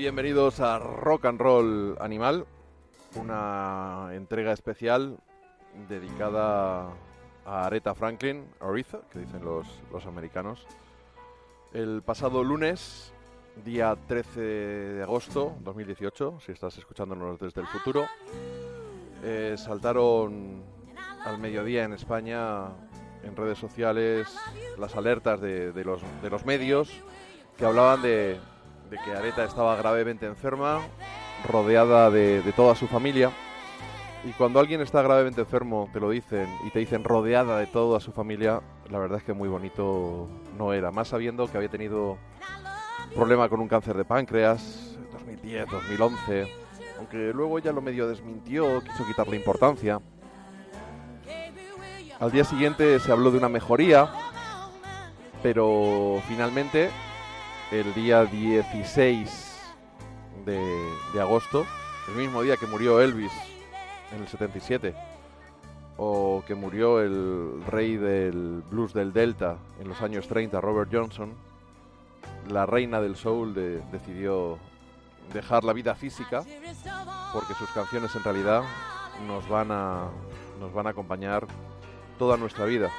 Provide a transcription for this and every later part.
Bienvenidos a Rock and Roll Animal, una entrega especial dedicada a Aretha Franklin, Aretha, que dicen los, los americanos. El pasado lunes, día 13 de agosto 2018, si estás escuchándonos desde el futuro, eh, saltaron al mediodía en España en redes sociales las alertas de, de los, de los medios que hablaban de, de que Areta estaba gravemente enferma, rodeada de, toda su familia. Y cuando alguien está gravemente enfermo, te lo dicen, y te dicen rodeada de toda su familia, la verdad es que muy bonito no era. Más sabiendo que había tenido problema con un cáncer de páncreas, 2010, 2011, aunque luego ella lo medio desmintió, quiso quitarle importancia. Al día siguiente se habló de una mejoría, pero finalmente el día 16 de, de agosto, el mismo día que murió Elvis en el 77, o que murió el rey del blues del Delta en los años 30, Robert Johnson, la reina del soul de- decidió dejar la vida física porque sus canciones en realidad nos van a, nos van a acompañar toda nuestra vida.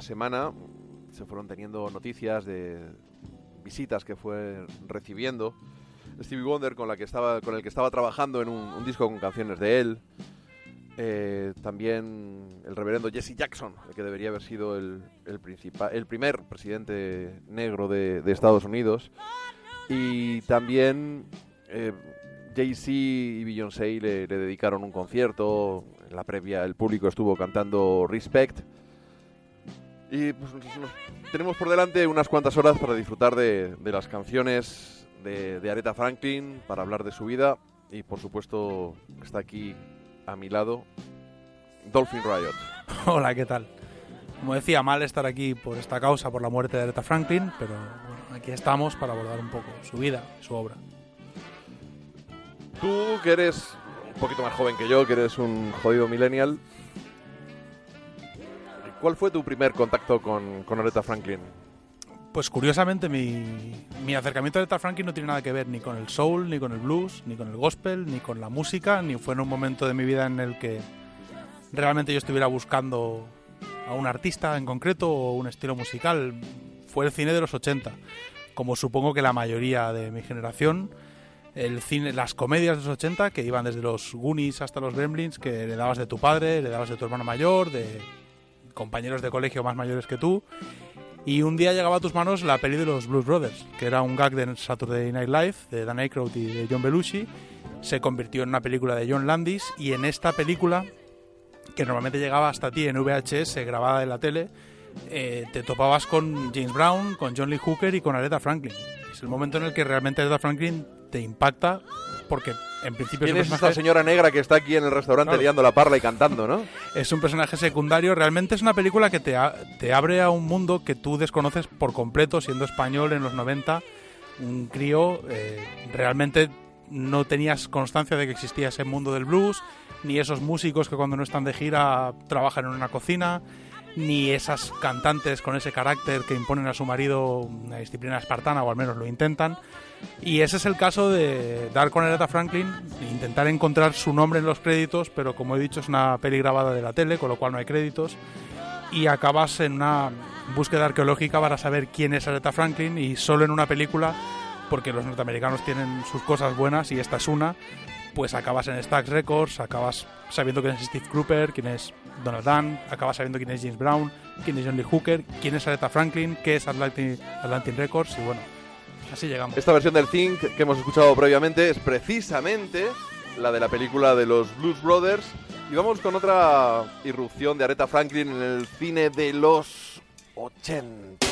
Semana se fueron teniendo noticias de visitas que fue recibiendo. Stevie Wonder con la que estaba con el que estaba trabajando en un, disco con canciones de él. Eh, también el reverendo Jesse Jackson el que debería haber sido el, el, primer presidente negro de, de Estados Unidos. Y también eh, Jay-Z y Beyoncé le, le dedicaron un concierto. En la previa el público estuvo cantando Respect y pues, nos- tenemos por delante unas cuantas horas para disfrutar de, de las canciones de, de Aretha Franklin, para hablar de su vida y por supuesto está aquí a mi lado Dolphin Riot. Hola, ¿qué tal? Como decía, mal estar aquí por esta causa, por la muerte de Aretha Franklin, pero bueno, aquí estamos para abordar un poco su vida, su obra. Tú que eres un poquito más joven que yo, que eres un jodido millennial, ¿cuál fue tu primer contacto con, con Aretha Franklin? Pues curiosamente mi, mi acercamiento a Aretha Franklin no tiene nada que ver ni con el soul, ni con el blues, ni con el gospel, ni con la música, ni fue en un momento de mi vida en el que realmente yo estuviera buscando a un artista en concreto o un estilo musical. Fue el cine de los 80, como supongo que la mayoría de mi generación. El cine, las comedias de los 80 que iban desde los Goonies hasta los Gremlins, que heredabas de tu padre, heredabas de tu hermano mayor, de compañeros de colegio más mayores que tú. Y un día llegaba a tus manos la peli de los Blues Brothers, que era un gag de Saturday Night Live de Dan Aykroyd y de John Belushi. Se convirtió en una película de John Landis y en esta película, que normalmente llegaba hasta ti en VHS grabada en la tele, eh, te topabas con James Brown, con John Lee Hooker y con Aretha Franklin. Es el momento en el que realmente Aretha Franklin te impacta porque en principio es ¿Quién un es esta personaje- señora negra que está aquí en el restaurante Claro. liando la parla y cantando, no? es un personaje secundario. Realmente es una película que te, a- te abre a un mundo que tú desconoces por completo, siendo español en los 90. Un crío, eh, realmente no tenías constancia de que existía ese mundo del blues, ni esos músicos que cuando no están de gira trabajan en una cocina, ni esas cantantes con ese carácter que imponen a su marido una disciplina espartana, o al menos lo intentan. Y ese es el caso de dar con Aretha Franklin, intentar encontrar su nombre en los créditos, pero como he dicho es una peli grabada de la tele, con lo cual no hay créditos, y acabas en una búsqueda arqueológica para saber quién es Aretha Franklin y solo en una película, porque los norteamericanos tienen sus cosas buenas y esta es una, pues acabas en Stax Records, acabas sabiendo quién es Steve Cropper, quién es Donald Dunn, acabas sabiendo quién es James Brown, quién es John Lee Hooker, quién es Aretha Franklin, qué es Atlantic Records y bueno, así llegamos. Esta versión del Think que hemos escuchado previamente es precisamente la de la película de los Blues Brothers. Y vamos con otra irrupción de Aretha Franklin en el cine de los 80.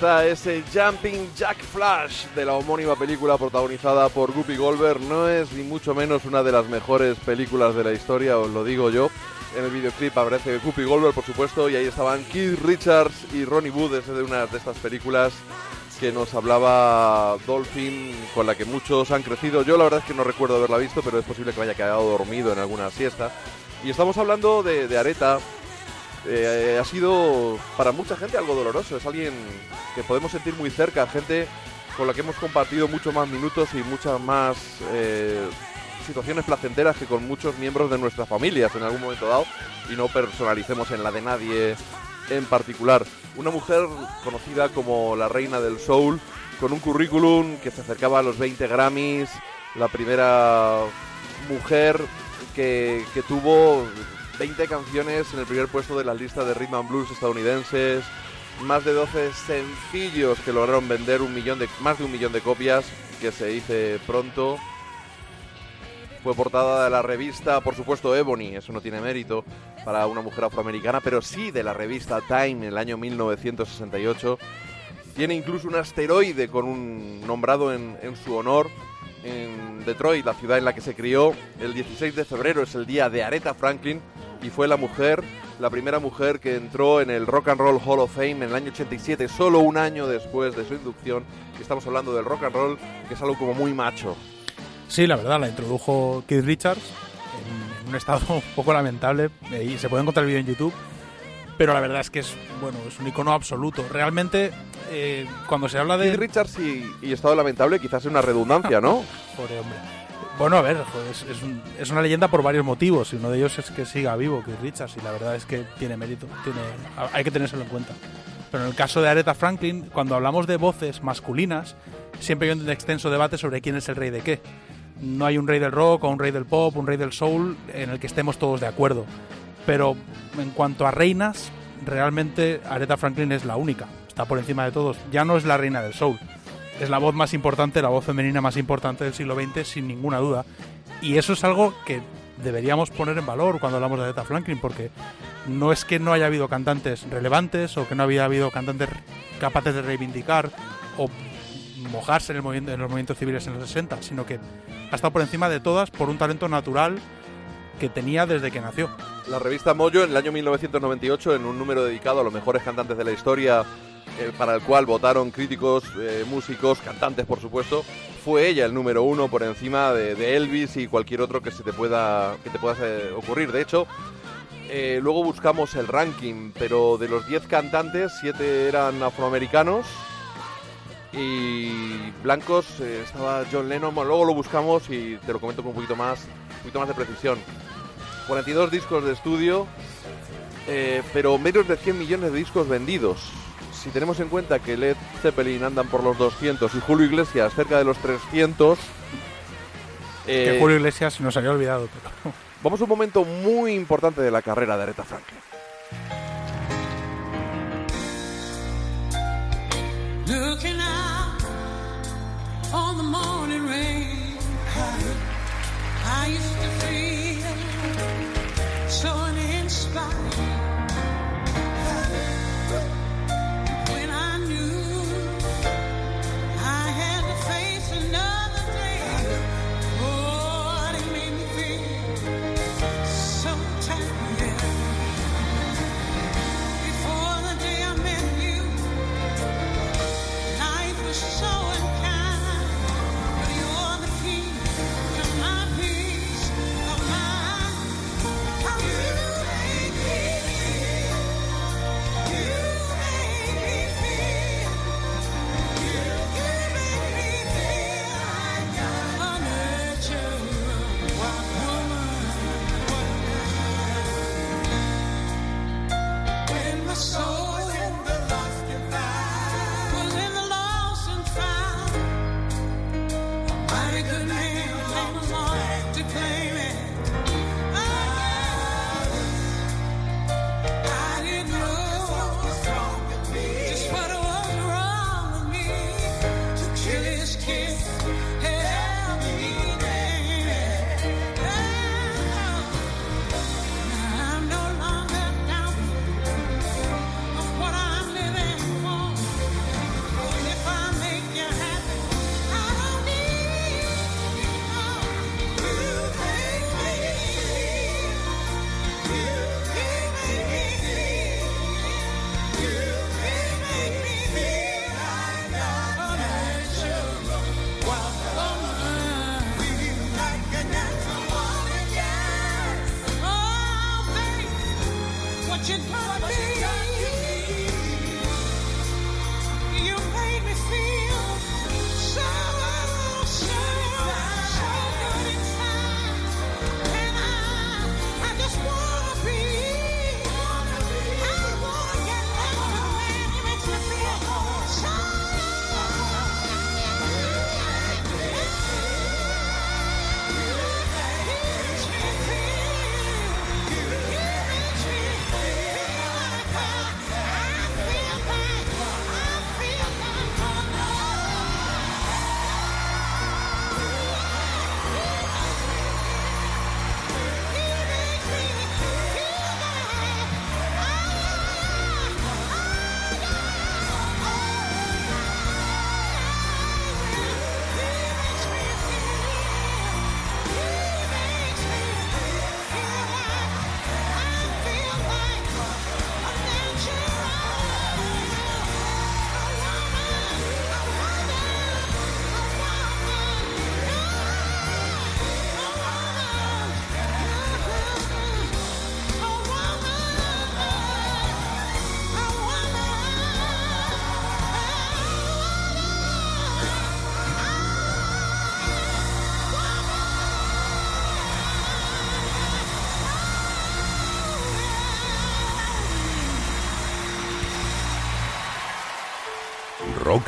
Ese Jumping Jack Flash de la homónima película protagonizada por Guppy Goldberg. No es ni mucho menos una de las mejores películas de la historia, os lo digo yo. En el videoclip aparece Guppy Goldberg, por supuesto, y ahí estaban Keith Richards y Ronnie Wood, es de una de estas películas que nos hablaba Dolphin, con la que muchos han crecido. Yo la verdad es que no recuerdo haberla visto, pero es posible que me haya quedado dormido en alguna siesta. Y estamos hablando de, de Areta, eh, ha sido para mucha gente algo doloroso. Es alguien que podemos sentir muy cerca, gente con la que hemos compartido muchos más minutos y muchas más eh, situaciones placenteras que con muchos miembros de nuestras familias en algún momento dado. Y no personalicemos en la de nadie en particular. Una mujer conocida como la reina del soul, con un currículum que se acercaba a los 20 Grammys, la primera mujer que, que tuvo 20 canciones en el primer puesto de las listas de rhythm and blues estadounidenses, más de 12 sencillos que lograron vender un millón de, más de un millón de copias, que se dice pronto. Fue portada de la revista, por supuesto, Ebony, eso no tiene mérito para una mujer afroamericana, pero sí de la revista Time en el año 1968. Tiene incluso un asteroide con un nombrado en, en su honor en Detroit, la ciudad en la que se crió. El 16 de febrero es el día de Aretha Franklin y fue la mujer, la primera mujer que entró en el Rock and Roll Hall of Fame en el año 87, solo un año después de su inducción. Estamos hablando del rock and roll, que es algo como muy macho. Sí, la verdad, la introdujo Keith Richards en, un estado un poco lamentable y se puede encontrar el vídeo en YouTube. Pero la verdad es que es bueno, es un icono absoluto. Realmente, eh, cuando se habla de. Keith Richards y, y estado lamentable quizás es una redundancia, ¿no? Pobre hombre. Bueno, a ver, es, es es una leyenda por varios motivos y uno de ellos es que siga vivo Keith Richards y la verdad es que tiene mérito, tiene, hay que tenérselo en cuenta. Pero en el caso de Aretha Franklin, cuando hablamos de voces masculinas, siempre hay un extenso debate sobre quién es el rey de qué. No hay un rey del rock o un rey del pop, un rey del soul en el que estemos todos de acuerdo. Pero en cuanto a reinas, realmente Aretha Franklin es la única, está por encima de todos. Ya no es la reina del soul, es la voz más importante, la voz femenina más importante del siglo XX, sin ninguna duda. Y eso es algo que deberíamos poner en valor cuando hablamos de Aretha Franklin, porque no es que no haya habido cantantes relevantes o que no había habido cantantes capaces de reivindicar o mojarse en, el movimiento, en los movimientos civiles en los 60, sino que ha estado por encima de todas por un talento natural que tenía desde que nació. La revista Mojo en el año 1998, en un número dedicado a los mejores cantantes de la historia, eh, para el cual votaron críticos, eh, músicos, cantantes, por supuesto, fue ella el número uno por encima de, Elvis y cualquier otro que se te pueda que te pueda eh, ocurrir. De hecho, eh, luego buscamos el ranking, pero de los 10 cantantes, 7 eran afroamericanos y blancos eh, estaba John Lennon. Luego lo buscamos y te lo comento con un poquito más, un poquito más de precisión. 42 discos de estudio, pero menos de 100 millones de discos vendidos. Si tenemos en cuenta que Led Zeppelin andan por los 200 y Julio Iglesias cerca de los 300, que eh, Julio Iglesias se nos había olvidado, pero vamos a un momento muy importante de la carrera de Aretha Franklin. Looking out on the morning rain, I used to feel so uninspired.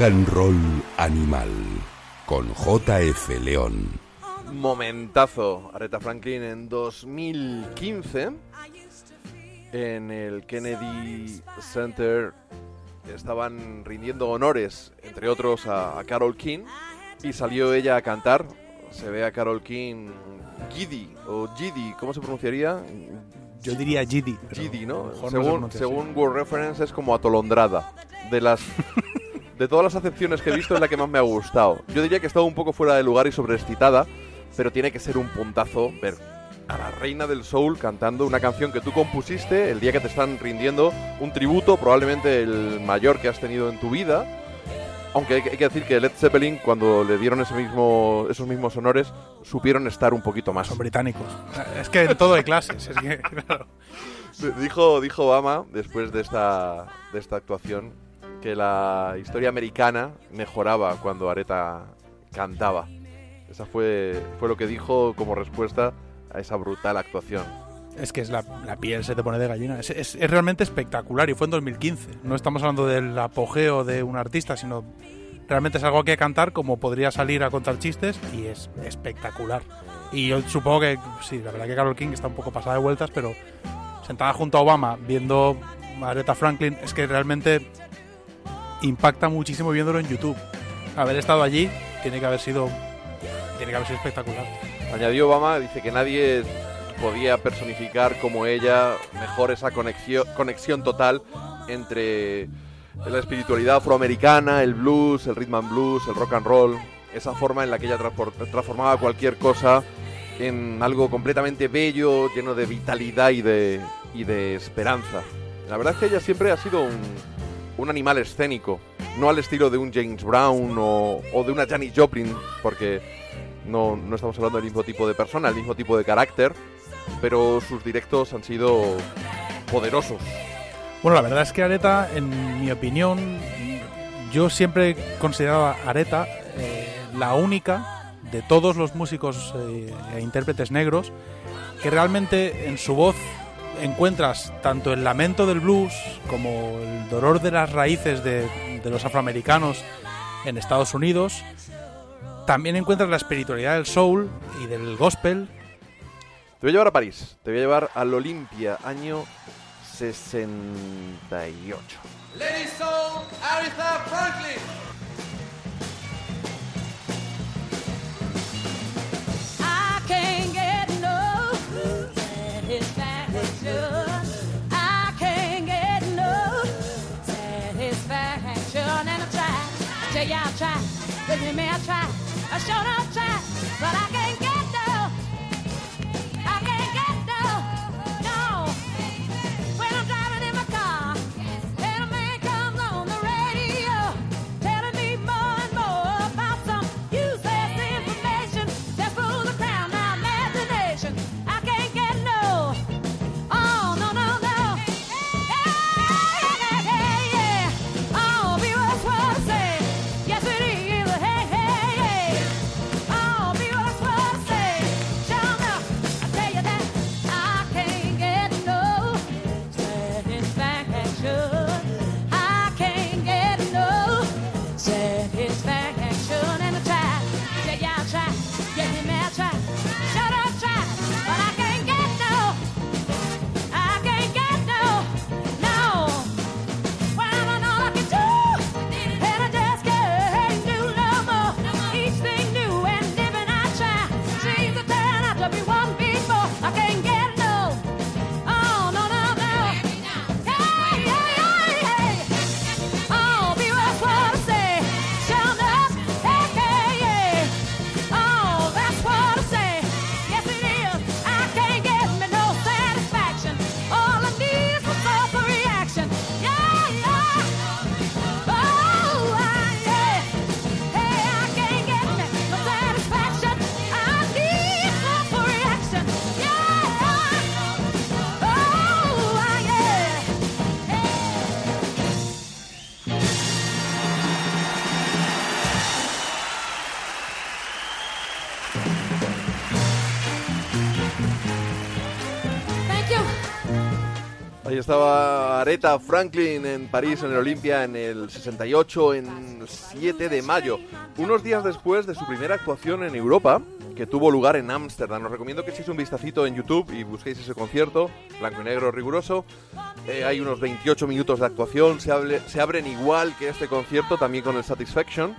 Rock and Roll Animal con JF León. Momentazo, Aretha Franklin en 2015 en el Kennedy Center estaban rindiendo honores, entre otros a, a Carol King, y salió ella a cantar. Se ve a Carol King Giddy o Giddy, ¿cómo se pronunciaría? Yo diría Giddy, a ¿no? Según, según World Reference es como atolondrada. De las de todas las acepciones que he visto es la que más me ha gustado. Yo diría que estaba un poco fuera de lugar y sobreexcitada, pero tiene que ser un puntazo ver a la reina del soul cantando una canción que tú compusiste el día que te están rindiendo un tributo, probablemente el mayor que has tenido en tu vida. Aunque hay que, decir que Led Zeppelin, cuando le dieron ese mismo, esos mismos honores, supieron estar un poquito más. Son británicos. Es que en todo hay clases. Es que, claro. Dijo, dijo Obama, después de esta, de esta actuación, que la historia americana mejoraba cuando Areta cantaba. Esa fue, fue lo que dijo como respuesta a esa brutal actuación. Es que es la, la piel se te pone de gallina. Es, es- es realmente espectacular y fue en 2015. No estamos hablando del apogeo de un artista, sino realmente es algo que cantar como podría salir a contar chistes y es espectacular. Y yo supongo que, sí, la verdad que Carol King está un poco pasada de vueltas, pero sentada junto a Obama viendo a Aretha Franklin es que realmente impacta muchísimo viéndolo en YouTube. Haber estado allí tiene que haber sido tiene que haber sido espectacular. Añadió Obama, dice que nadie podía personificar como ella mejor esa conexión, conexión total entre la espiritualidad afroamericana, el blues, el rhythm and blues, el rock and roll, esa forma en la que ella transformaba cualquier cosa en algo completamente bello, lleno de vitalidad y de, y de esperanza. La verdad es que ella siempre ha sido un, un animal escénico, no al estilo de un James Brown o, de una Janis Joplin, porque no, no estamos hablando del mismo tipo de persona, el mismo tipo de carácter, pero sus directos han sido poderosos. Bueno, la verdad es que Areta, en mi opinión, yo siempre he considerado a Areta eh, la única de todos los músicos eh, e intérpretes negros que realmente en su voz encuentras tanto el lamento del blues como el dolor de las raíces de, de los afroamericanos en Estados Unidos. También encuentras la espiritualidad del soul y del gospel Te voy a llevar a París, te voy a llevar al Olimpia, año 68. Lady Soul, Aretha Franklin. I can't get no. Tell you I try, listen to me, I try. I sure don't try, but I can't get no. I can't Aretha Franklin en París, en el Olimpia, en el 68, en 7 de mayo. Unos días después de su primera actuación en Europa, que tuvo lugar en Ámsterdam. Os recomiendo que echéis un vistacito en YouTube y busquéis ese concierto, blanco y negro riguroso. Eh, hay unos 28 minutos de actuación, se, hable- se abren igual que este concierto, también con el Satisfaction.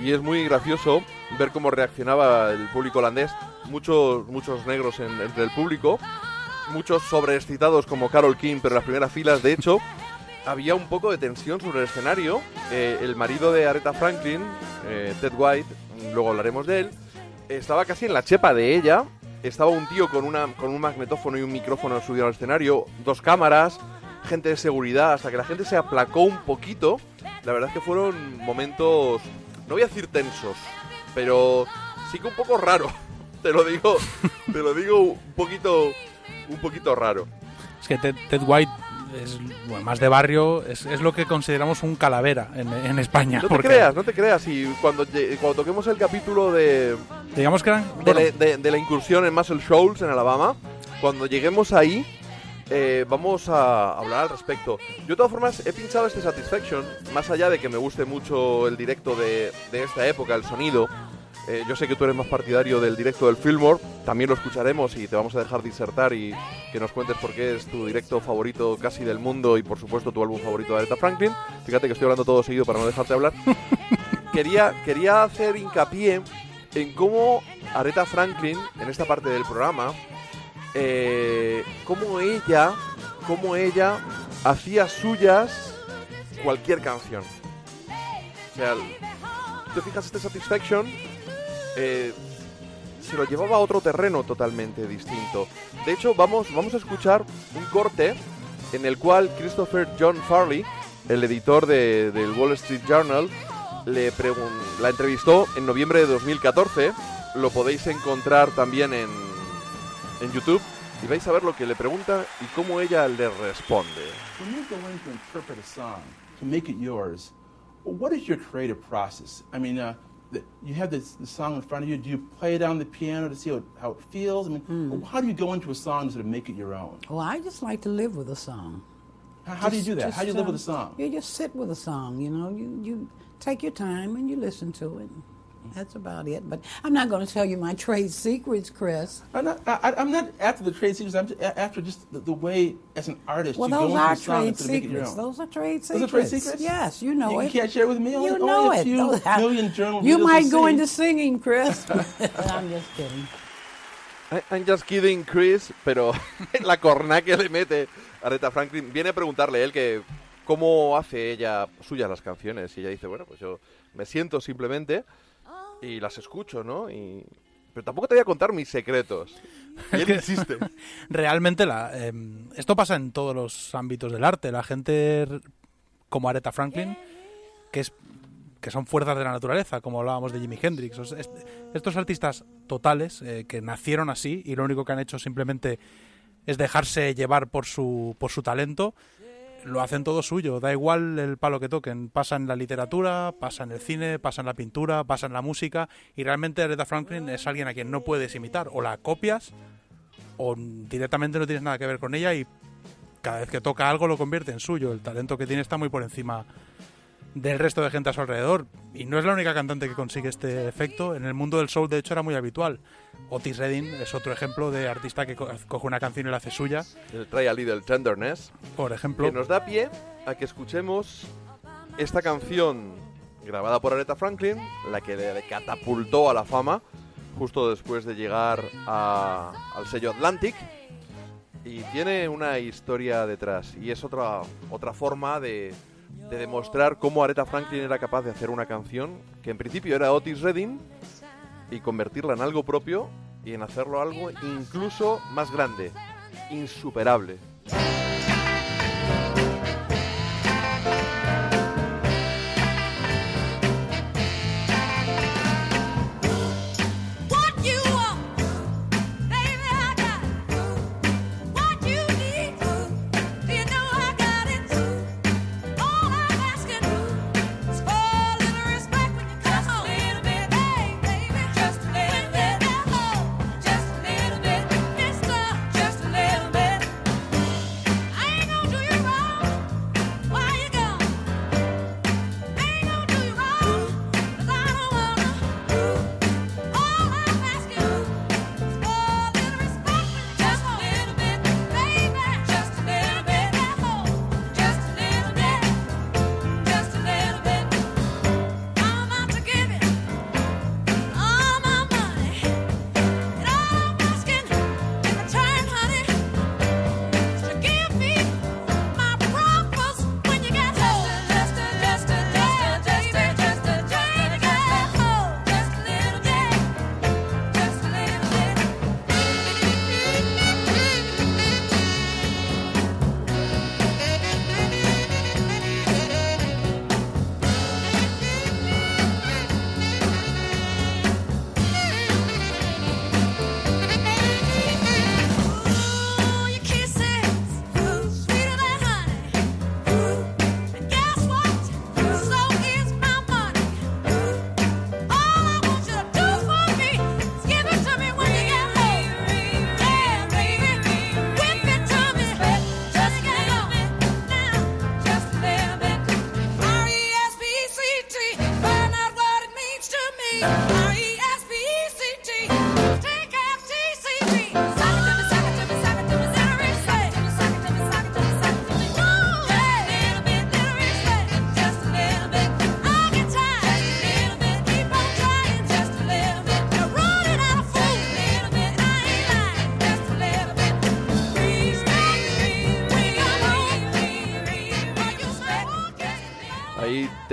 Y es muy gracioso ver cómo reaccionaba el público holandés. Muchos, muchos negros en- entre el público muchos sobreexcitados como Carol King, pero en las primeras filas, de hecho, había un poco de tensión sobre el escenario. Eh, el marido de Aretha Franklin, eh, Ted White, luego hablaremos de él, estaba casi en la chepa de ella. Estaba un tío con, una, con un magnetófono y un micrófono subido al escenario, dos cámaras, gente de seguridad, hasta que la gente se aplacó un poquito. La verdad es que fueron momentos, no voy a decir tensos, pero sí que un poco raro. Te lo digo, te lo digo un poquito, un poquito raro. Es que Ted, Ted White es bueno, más de barrio, es, es lo que consideramos un calavera en, en España. No te porque creas, no te creas. Y cuando, cuando toquemos el capítulo de, Digamos que eran. de, bueno, la, de- de la incursión en Muscle Shoals, en Alabama, cuando lleguemos ahí, eh, vamos a hablar al respecto. Yo, de todas formas, he pinchado este Satisfaction, más allá de que me guste mucho el directo de, de esta época, el sonido. Eh, yo sé que tú eres más partidario del directo del Fillmore, también lo escucharemos y te vamos a dejar disertar y que nos cuentes por qué es tu directo favorito casi del mundo y por supuesto tu álbum favorito de Aretha Franklin. Fíjate que estoy hablando todo seguido para no dejarte hablar. quería, quería hacer hincapié en cómo Aretha Franklin, en esta parte del programa, eh, cómo ella, cómo ella hacía suyas cualquier canción. O sea, te fijas este Satisfaction, eh, se lo llevaba a otro terreno totalmente distinto. De hecho, vamos, vamos a escuchar un corte en el cual Christopher John Farley, el editor de- del Wall Street Journal, le la entrevistó en noviembre de 2014. Lo podéis encontrar también en, en YouTube y vais a ver lo que le pregunta y cómo ella le responde. When interpret a song, to make it yours, what is your creative process? I uh, the, you have this, the song in front of you. Do you play it on the piano to see how it, how it feels? I mean, how do you go into a song to sort of make it your own? Well, I just like to live with a song. How, how do you do that? just, How do you live um, with a song? You just sit with a song, you know. You, you take your time and you listen to it. That's about it. But I'm not going to tell you my trade secrets, Chris. I'm not, I, I'm not after the trade secrets. I'm just a- after just the, the way, as an artist, Well, you those go are a trade secrets. Those are trade Those secrets. are trade secrets? Yes, you know You- it. you can't share it with me? You Only- know only a it. few Those- million journal You might go see. into singing, Chris. I'm just kidding. I- I'm just kidding, Chris, pero la corna que le mete Aretha Franklin viene a preguntarle él que cómo hace ella suyas las canciones y ella dice, bueno, pues yo me siento simplemente y las escucho, ¿no? Y pero tampoco te voy a contar mis secretos. Y él insiste. realmente la, eh, esto pasa en todos los ámbitos del arte. La gente como Aretha Franklin, que es que son fuerzas de la naturaleza, como hablábamos de Jimi Hendrix. O sea, est- estos artistas totales eh, que nacieron así y lo único que han hecho simplemente es dejarse llevar por su, por su talento, lo hacen todo suyo. Da igual el palo que toquen. Pasa en la literatura, pasa en el cine, pasa en la pintura, pasa en la música. Y realmente Aretha Franklin es alguien a quien no puedes imitar. O la copias o directamente no tienes nada que ver con ella y cada vez que toca algo lo convierte en suyo. El talento que tiene está muy por encima del resto de gente a su alrededor. Y no es la única cantante que consigue este efecto. En el mundo del soul, de hecho, era muy habitual. Otis Redding es otro ejemplo de artista que co- coge una canción y la hace suya. El Try a Little Tenderness, Por ejemplo, que nos da pie a que escuchemos esta canción grabada por Aretha Franklin, la que le catapultó a la fama justo después de llegar a- al sello Atlantic. Y tiene una historia detrás. Y es otra, otra forma de, de demostrar cómo Aretha Franklin era capaz de hacer una canción que en principio era Otis Redding y convertirla en algo propio y en hacerlo algo incluso más grande, insuperable.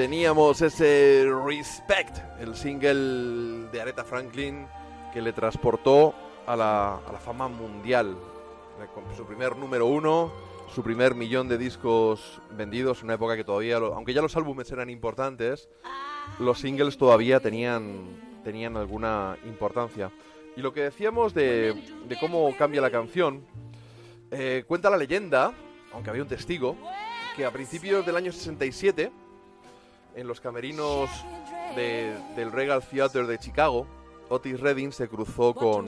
Teníamos ese Respect, el single de Aretha Franklin que le transportó a la, a la fama mundial. Eh, Con su primer número uno, su primer millón de discos vendidos, en una época que todavía, aunque ya los álbumes eran importantes, los singles todavía tenían, tenían alguna importancia. Y lo que decíamos de, de cómo cambia la canción, eh, cuenta la leyenda, aunque había un testigo, que a principios del año 67, en los camerinos de- del Regal Theater de Chicago, Otis Redding se cruzó con,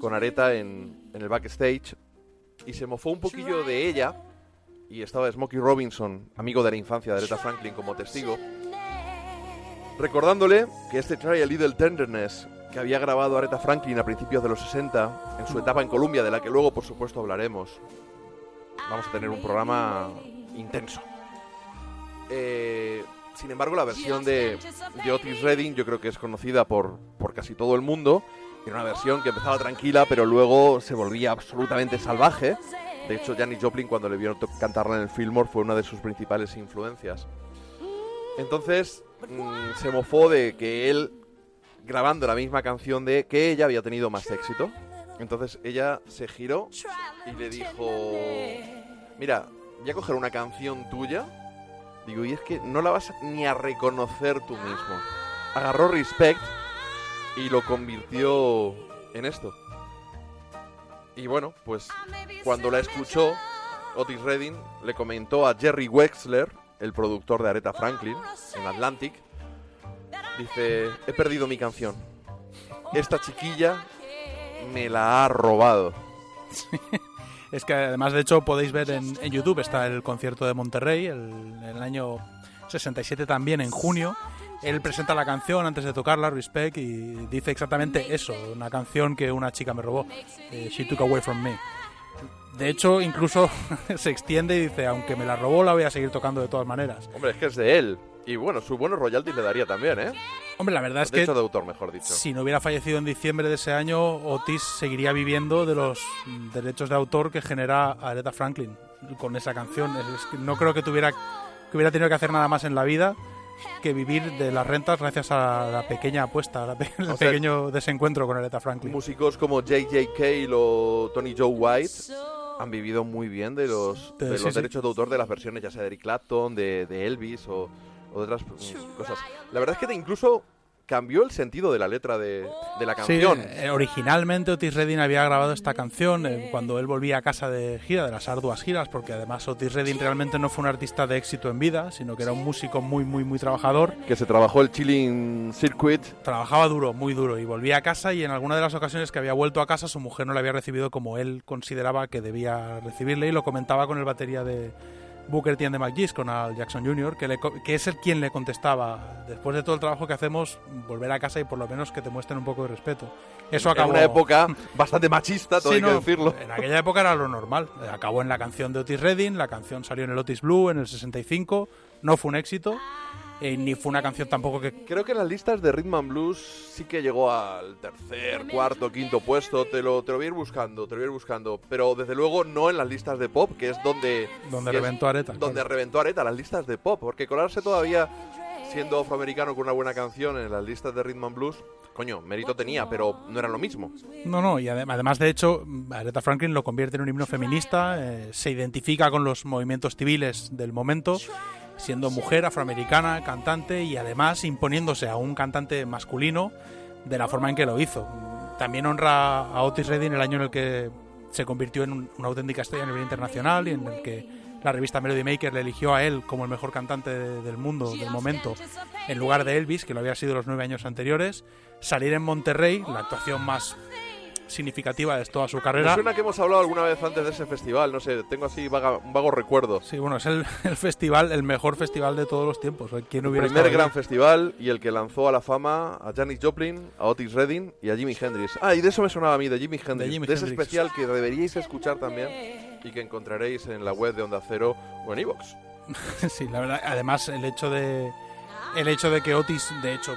con Aretha en, en el backstage y se mofó un poquillo de ella. Y estaba Smokey Robinson, amigo de la infancia de Aretha Franklin, como testigo, recordándole que este Try a Little Tenderness que había grabado Aretha Franklin a principios de los 60, en su etapa en Columbia, de la que luego, por supuesto, hablaremos. Vamos a tener un programa intenso. Eh, sin embargo, la versión de, de Otis Redding yo creo que es conocida por, por casi todo el mundo. Era una versión que empezaba tranquila, pero luego se volvía absolutamente salvaje. De hecho, Janis Joplin, cuando le vieron cantarla en el Fillmore, fue una de sus principales influencias. Entonces, mm, se mofó de que él, grabando la misma canción de que ella había tenido más éxito. Entonces ella se giró y le dijo, mira, voy a coger una canción tuya. Digo, y es que no la vas ni a reconocer tú mismo. Agarró Respect y lo convirtió en esto. Y bueno, pues cuando la escuchó, Otis Redding le comentó a Jerry Wexler, el productor de Aretha Franklin, en Atlantic, dice, he perdido mi canción. Esta chiquilla me la ha robado. Es que además, de hecho, podéis ver en, YouTube, está el concierto de Monterrey, el, el año 67 también, en junio. Él presenta la canción antes de tocarla, Respect, y dice exactamente eso, una canción que una chica me robó, eh, She Took Away From Me. De hecho, incluso se extiende y dice, aunque me la robó, la voy a seguir tocando de todas maneras. Hombre, es que es de él. Y bueno, sus buenos royalties le daría también, ¿eh? Hombre, la verdad es que Derecho de autor, mejor dicho. si no hubiera fallecido en diciembre de ese año, Otis seguiría viviendo de los derechos de autor que genera Aretha Franklin con esa canción. Es- que no creo que tuviera que hubiera tenido que hacer nada más en la vida que vivir de las rentas gracias a la pequeña apuesta, a la pe- al O sea, pequeño desencuentro con Aretha Franklin. Músicos como J.J. Cale o Tony Joe White han vivido muy bien de los, De- de los sí. derechos de autor de las versiones, ya sea de Eric Clapton, de, de Elvis o, o de otras mm, cosas. La verdad es que incluso cambió el sentido de la letra de, de la Sí, canción. eh, originalmente Otis Redding había grabado esta canción eh, cuando él volvía a casa de gira, de las arduas giras, porque además Otis Redding realmente no fue un artista de éxito en vida, sino que era un músico muy, muy, muy trabajador. Que se trabajó el Chilling Circuit. Trabajaba duro, muy duro, y volvía a casa y en alguna de las ocasiones que había vuelto a casa su mujer no le había recibido como él consideraba que debía recibirle y lo comentaba con el batería de Booker T the McGee's, con Al Jackson Jr., que, le que es el quien le contestaba, después de todo el trabajo que hacemos, volver a casa y por lo menos que te muestren un poco de respeto. Eso en acabó... una época bastante machista, todo Sí, hay que no, decirlo. En aquella época era lo normal. Acabó en la canción de Otis Redding, la canción salió en el Otis Blue en el 65, no fue un éxito, eh, ni fue una canción tampoco que... Creo que en las listas de Rhythm and Blues sí que llegó al tercer, cuarto, quinto puesto. Te lo, te lo voy a ir buscando, te lo voy a ir buscando. Pero desde luego no en las listas de pop, que es donde... Donde reventó Aretha, Donde claro. reventó Aretha, las listas de pop. Porque colarse todavía siendo afroamericano con una buena canción en las listas de Rhythm and Blues, coño, mérito tenía, pero no era lo mismo. No, no, y adem- además de hecho, Aretha Franklin lo convierte en un himno feminista, eh, se identifica con los movimientos civiles del momento, siendo mujer afroamericana, cantante y además imponiéndose a un cantante masculino de la forma en que lo hizo. También honra a Otis Redding el año en el que se convirtió en un- una auténtica estrella a nivel internacional y en el que la revista Melody Maker le eligió a él como el mejor cantante de- del mundo, del momento, en lugar de Elvis, que lo había sido los nueve años anteriores. Salir en Monterrey, la actuación más significativa de toda su Me carrera. suena que hemos hablado alguna vez antes de ese festival, no sé, tengo así vaga- un vago recuerdo. Sí, bueno, es el, el festival, el mejor festival de todos los tiempos. ¿Quién El hubiera primer estado gran allí? festival y el que lanzó a la fama a Janis Joplin, a Otis Redding y a Jimi Hendrix. Ah, y de eso me sonaba a mí, de Jimi Hendrix. De, Jimi ese Hendrix. especial que deberíais escuchar también y que encontraréis en la web de Onda Cero o en Evox. sí, la verdad. Además, el hecho de el hecho de que Otis, de hecho,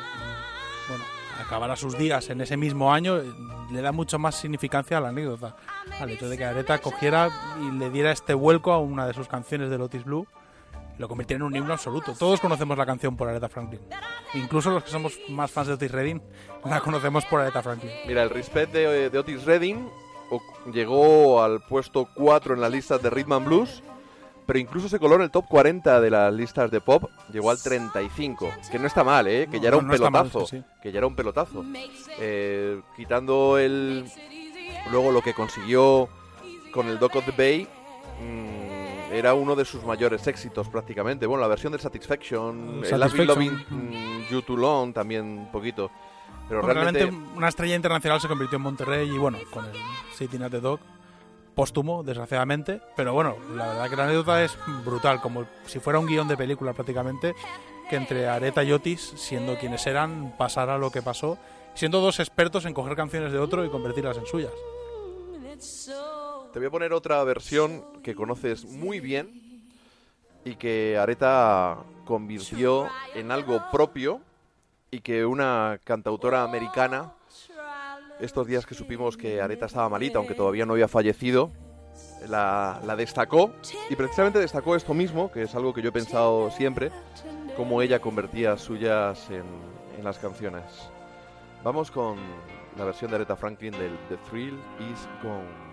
acabara sus días en ese mismo año, eh, le da mucho más significancia a la anécdota. Al hecho de que Aretha cogiera y le diera este vuelco a una de sus canciones del Otis Blue, Lo convirtieron en un himno absoluto. Todos conocemos la canción por Aretha Franklin. Incluso los que somos más fans de Otis Redding la conocemos por Aretha Franklin. Mira, el Respect de, de Otis Redding llegó al puesto 4 en las listas de Rhythm and Blues, pero incluso se coló en el top 40 de las listas de pop, llegó al 35, que no está mal, ¿eh? que ya era No, un no está mal, pelotazo, sí. que ya era un pelotazo. Eh, quitando el luego lo que consiguió con el Dock of the Bay, mm, era uno de sus mayores éxitos prácticamente. Bueno, la versión de Satisfaction, el I've Been Loving Satisfaction. mm, You Too Long también un poquito. Pero realmente, realmente una estrella internacional se convirtió en Monterrey y bueno, con el Sitting at the Dog, póstumo, desgraciadamente. Pero bueno, la verdad que la anécdota es brutal, como si fuera un guion de película prácticamente, que entre Areta y Otis, siendo quienes eran, pasara lo que pasó, siendo dos expertos en coger canciones de otro y convertirlas en suyas. Te voy a poner otra versión que conoces muy bien y que Areta convirtió en algo propio y que una cantautora americana, estos días que supimos que Areta estaba malita, aunque todavía no había fallecido, la, destacó y precisamente destacó esto mismo, que es algo que yo he pensado siempre, cómo ella convertía suyas en, en las canciones. Vamos con la versión de Aretha Franklin del The Thrill Is Gone.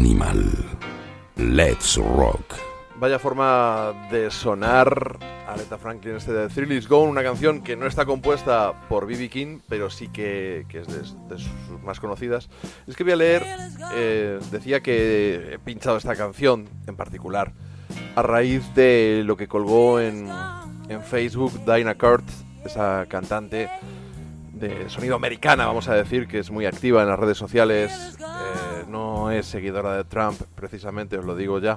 Animal. Let's Rock. Vaya forma de sonar Aretha Franklin este de Thrill Is Gone, una canción que no está compuesta por B.B. King, pero sí que, que es de, de sus más conocidas. Es que voy a leer, eh, decía que he pinchado esta canción en particular a raíz de lo que colgó en, en Facebook Dinah Kurt, esa cantante de sonido americana, vamos a decir, que es muy activa en las redes sociales, eh, no es seguidora de Trump, precisamente, os lo digo ya.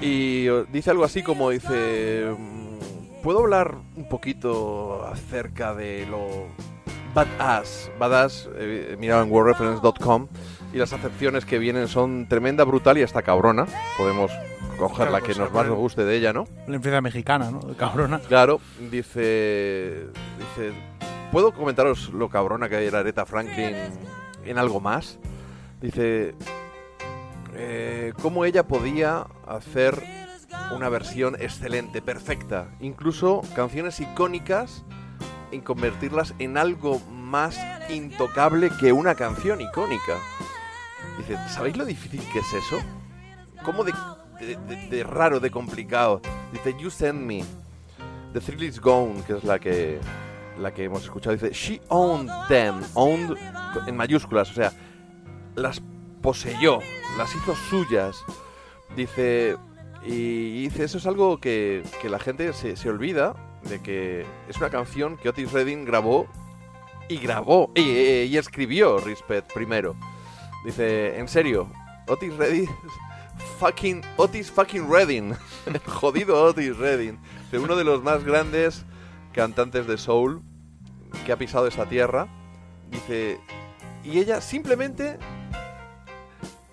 Y eh, dice algo así como dice, mm, ¿puedo hablar un poquito acerca de lo badass? Badass, eh, mirado en wordreference.com y las acepciones que vienen son tremenda, brutal y hasta cabrona. Podemos coger Claro, la que nos más nos guste de ella, ¿no? La influencia mexicana, ¿no? Cabrona. Claro, dice, dice, ¿puedo comentaros lo cabrona que era Aretha Franklin en algo más? Dice, eh, cómo ella podía hacer una versión excelente, perfecta, incluso canciones icónicas y convertirlas en algo más intocable que una canción icónica. Dice, ¿sabéis lo difícil que es eso? ¿Cómo de- de raro, de complicado? Dice, You Send Me. The Thrill Is Gone, que es la que, la que hemos escuchado, dice, She owned them. Owned en mayúsculas, o sea, las poseyó, las hizo suyas. Dice, y dice, eso es algo que, que la gente se, se olvida de que es una canción que Otis Redding grabó y grabó y, y- escribió Respect primero. Dice, en serio, Otis Redding, fucking Otis fucking Redding, jodido Otis Redding, de uno de los más grandes cantantes de soul que ha pisado esta tierra. Dice, y ella simplemente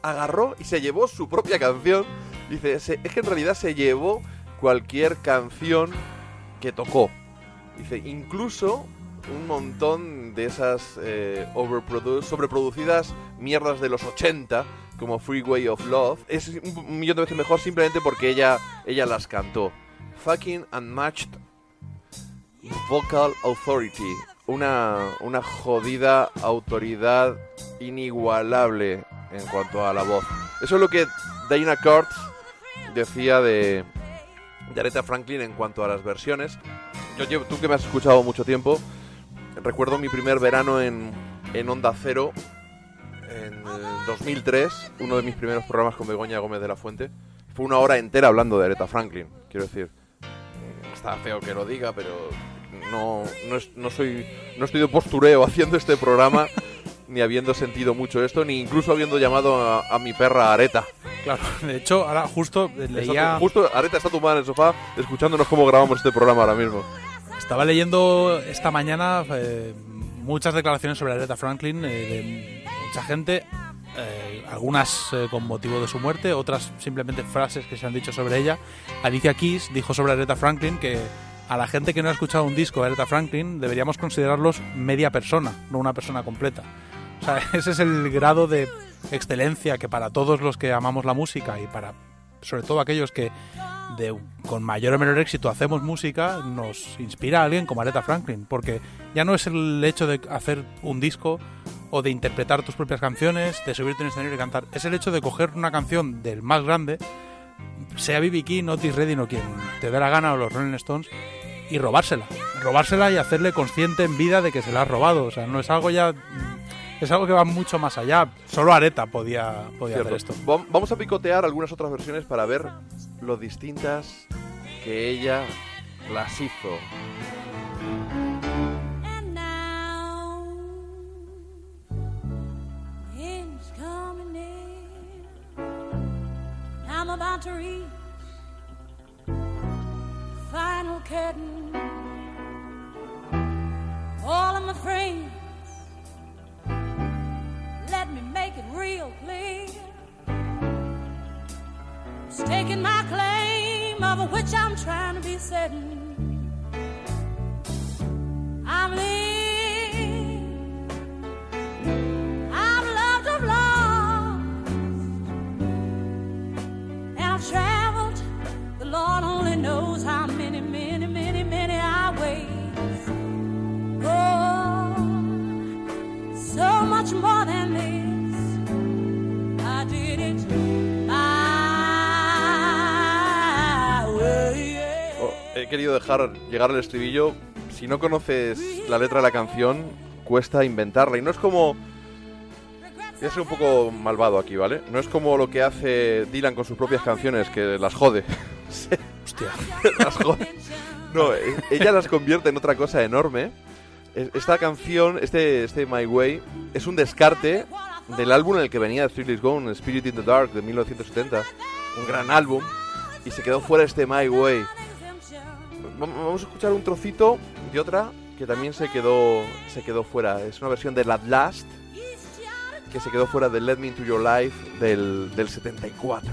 agarró y se llevó su propia canción. Dice, es que en realidad se llevó cualquier canción que tocó. Dice, incluso un montón de esas eh, sobreproducidas mierdas de los 80, como Freeway of Love, es un millón de veces mejor simplemente porque ella, ella las cantó. Fucking Unmatched Vocal Authority. Una, una jodida autoridad inigualable en cuanto a la voz. Eso es lo que Dana Kurtz decía de, de Aretha Franklin en cuanto a las versiones. Yo llevo, tú que me has escuchado mucho tiempo, recuerdo mi primer verano en, en Onda Cero en el 2003, uno de mis primeros programas con Begoña Gómez de la Fuente. Fue una hora entera hablando de Aretha Franklin, quiero decir. Está feo que lo diga, pero no, no, es- no soy, no estoy de postureo haciendo este programa, ni habiendo sentido mucho esto, ni incluso habiendo llamado a, a mi perra Areta. Claro, de hecho, ahora justo leía... Está justo Areta está tumbada en el sofá escuchándonos cómo grabamos este programa ahora mismo. Estaba leyendo esta mañana eh, muchas declaraciones sobre Aretha Franklin eh, de mucha gente, eh, algunas con motivo de su muerte, otras simplemente frases que se han dicho sobre ella. Alicia Keys dijo sobre Aretha Franklin que a la gente que no ha escuchado un disco de Aretha Franklin deberíamos considerarlos media persona, no una persona completa. O sea, ese es el grado de excelencia que para todos los que amamos la música y para sobre todo aquellos que de, con mayor o menor éxito hacemos música, nos inspira a alguien como Aretha Franklin, porque ya no es el hecho de hacer un disco o de interpretar tus propias canciones, de subirte en escenario y cantar, es el hecho de coger una canción del más grande, sea B.B. King, Otis Redding o quien te dé la gana o los Rolling Stones, y robársela, robársela y hacerle consciente en vida de que se la has robado, o sea, no es algo ya... Es algo que va mucho más allá. Solo Areta podía, podía hacer esto. Vam- Vamos a picotear algunas otras versiones para ver lo distintas que ella las hizo. I'm about to reach final curtain. All of my friends, let me make it real clear. Staking my claim of which I'm trying to be certain. I'm living. I've loved, I've lost, and I've traveled. The Lord he querido dejar llegar el estribillo. Si no conoces la letra de la canción, cuesta inventarla. Y no es como. Voy a ser un poco malvado aquí, ¿vale? No es como lo que hace Dylan con sus propias canciones, que las jode. Hostia. las jode. No, ella las convierte en otra cosa enorme es- Esta canción, este, este My Way, es un descarte del álbum en el que venía Thrill Is Gone, Spirit in the Dark, de 1970. Un gran álbum. Y se quedó fuera este My Way. Vam- Vamos a escuchar un trocito de otra que también se quedó, se quedó fuera. Es una versión del At Last que se quedó fuera del Let Me Into Your Life del, del 74.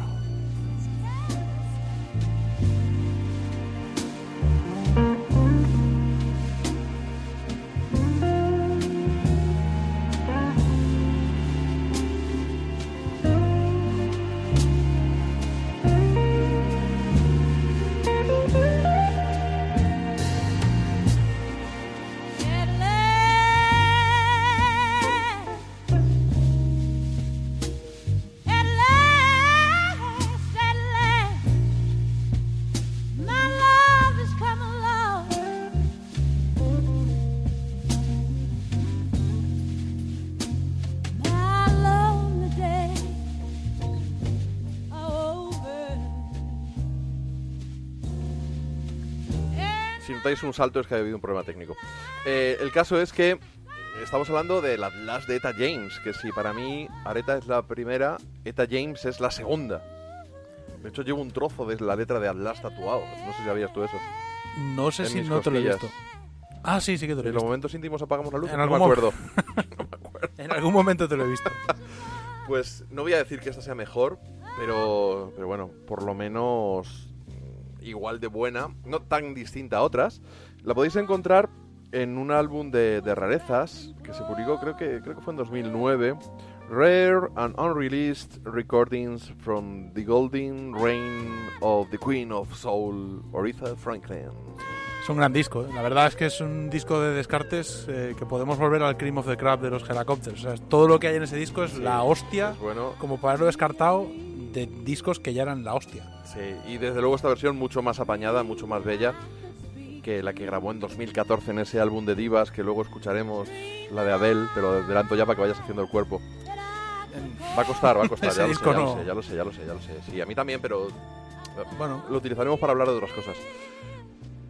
Notáis un salto es que ha habido un problema técnico. Eh, el caso es que estamos hablando de la Last de Eta James, que si para mí Areta es la primera, Eta James es la segunda. De hecho llevo un trozo de la letra de Atlas tatuado. No sé si sabías tú eso. No sé En si no te lo he visto. Ah, sí, sí que te lo he En los visto. momentos íntimos apagamos la luz. En no algún me mo- acuerdo. En algún momento te lo he visto. Pues no voy a decir que esta sea mejor, pero, pero bueno, por lo menos igual de buena, no tan distinta a otras. La podéis encontrar en un álbum de, de rarezas que se publicó, creo que, creo que fue en 2009. Rare and Unreleased Recordings from the Golden Reign of the Queen of Soul, Aretha Franklin. Es un gran disco. ¿eh? La verdad es que es un disco de descartes eh, que podemos volver al Cream of the Crab de los Helicopters. O sea, todo lo que hay en ese disco es Sí, la hostia, es bueno. como para haberlo descartado de discos que ya eran la hostia. Sí, y desde luego esta versión mucho más apañada, mucho más bella que la que grabó en 2014 en ese álbum de divas que luego escucharemos, la de Adele, pero adelanto ya para que vayas haciendo el cuerpo. Va a costar, va a costar, ya lo, sé, disco ya, lo no. sé, ya lo sé, ya lo sé, ya lo sé. Sí, a mí también, pero Bueno, lo utilizaremos para hablar de otras cosas.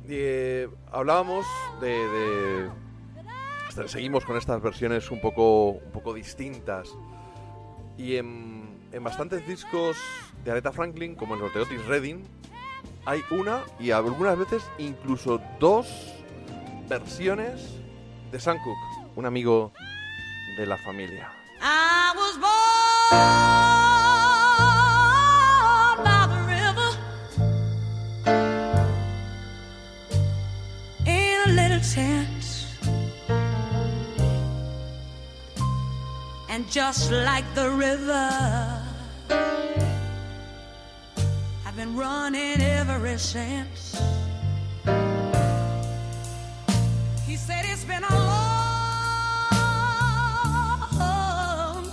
Eh, hablábamos de, de- seguimos con estas versiones un poco un poco distintas y en, en bastantes discos de Aretha Franklin como en los de Otis Redding hay una y algunas veces incluso dos versiones de Sam Cooke un amigo de la familia I was born by the river in a little tent. And just like the river, I've been running ever since. He said it's been a long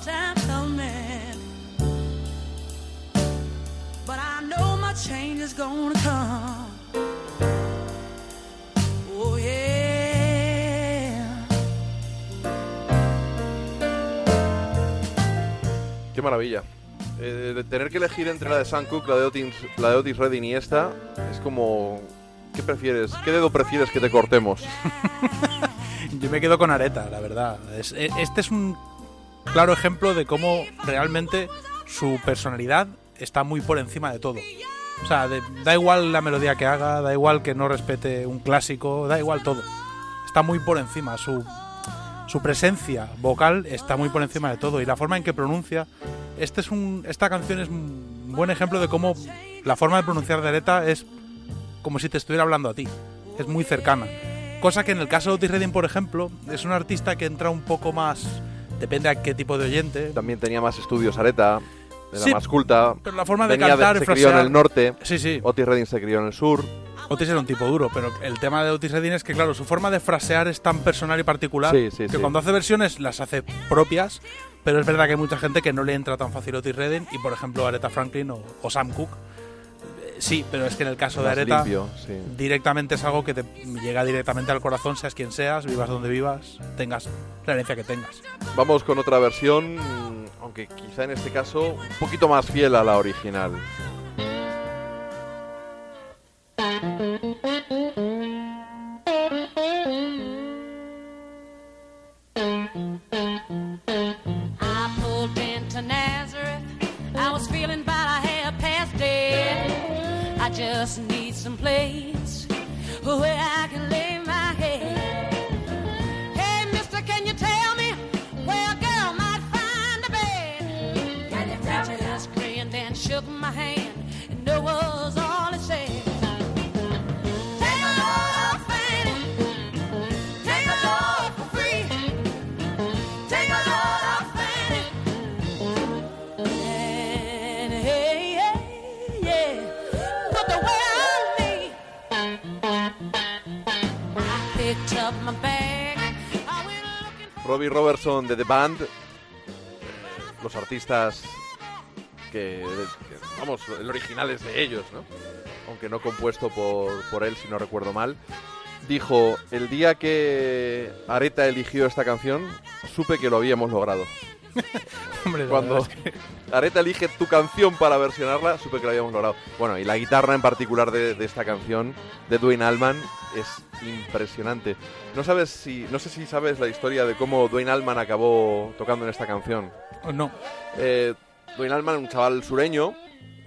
time coming, but I know my change is gonna come. Oh yeah. qué maravilla Eh, de tener que elegir entre la de Sam Cooke la de Otis, la de Otis Redding y esta es como ¿qué prefieres? ¿qué dedo prefieres que te cortemos? yo me quedo con Areta, la verdad. Es- e- este es un claro ejemplo de cómo realmente su personalidad está muy por encima de todo. O sea, da igual la melodía que haga, da igual que no respete un clásico, da igual todo. Está muy por encima. Su, su presencia vocal está muy por encima de todo. Y la forma en que pronuncia. Este es un, esta canción es un buen ejemplo de cómo la forma de pronunciar de Areta es como si te estuviera hablando a ti. Es muy cercana. Cosa que en el caso de Otis Redding, por ejemplo, es un artista que entra un poco más. Depende a qué tipo de oyente. también tenía más estudios Areta era Sí, más culta Pero la forma de venía cantar y se crió en el norte Sí, sí. Otis Redding se crió en el sur Otis era un tipo duro, pero el tema de Otis Redding es que, claro, su forma de frasear es tan personal y particular Sí, sí, que sí. cuando hace versiones las hace propias, pero es verdad que hay mucha gente que no le entra tan fácil Otis Redding y, por ejemplo, Aretha Franklin o, o Sam Cooke eh, Sí, pero es que en el caso de más Areta limpio, sí. directamente es algo que te llega directamente al corazón, seas quien seas, vivas donde vivas, tengas la herencia que tengas. Vamos con otra versión, aunque quizá en este caso un poquito más fiel a la original. I Robbie Robertson de The Band, eh, los artistas que, vamos, el original es de ellos, ¿no? Aunque no compuesto por, por él, si no recuerdo mal. Dijo, el día que Areta eligió esta canción, supe que lo habíamos logrado. Hombre, la Cuando Areta elige tu canción para versionarla, supe que lo habíamos logrado. Bueno, y la guitarra en particular de, de esta canción, de Dwayne Allman, es impresionante. No sabes si, no sé si sabes la historia de cómo Dwayne Allman acabó tocando en esta canción. No, Eh, Dwayne Allman, un chaval sureño,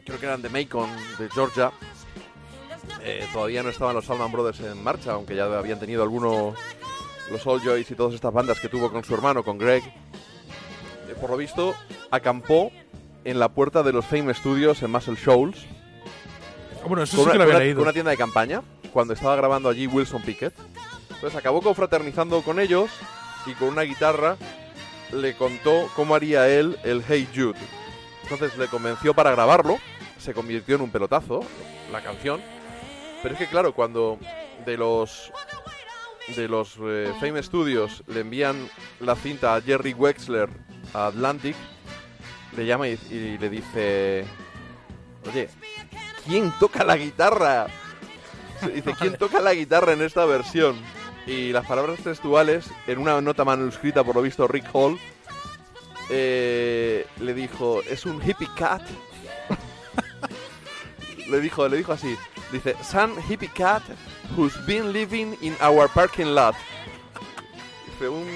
creo que eran de Macon, de Georgia. Eh, todavía no estaban los Allman Brothers en marcha, aunque ya habían tenido algunos, los All Joys y todas estas bandas que tuvo con su hermano, con Greg. Por lo visto, acampó en la puerta de los Fame Studios en Muscle Shoals, bueno, eso con sí una, que lo había una- leído. con una tienda de campaña, cuando estaba grabando allí Wilson Pickett. Entonces acabó confraternizando con ellos y con una guitarra le contó cómo haría él el Hey Jude. Entonces le convenció para grabarlo, se convirtió en un pelotazo, la canción. Pero es que claro, cuando de los de los eh, Fame Studios le envían la cinta a Jerry Wexler a Atlantic, le llama y, y le dice, oye, ¿quién toca la guitarra? Se Dice, ¿quién toca la guitarra en esta versión? Y las palabras textuales, en una nota manuscrita por lo visto Rick Hall, eh, le dijo, es un hippie cat. le dijo, le dijo así, dice, some hippie cat who's been living in our parking lot. Dice, un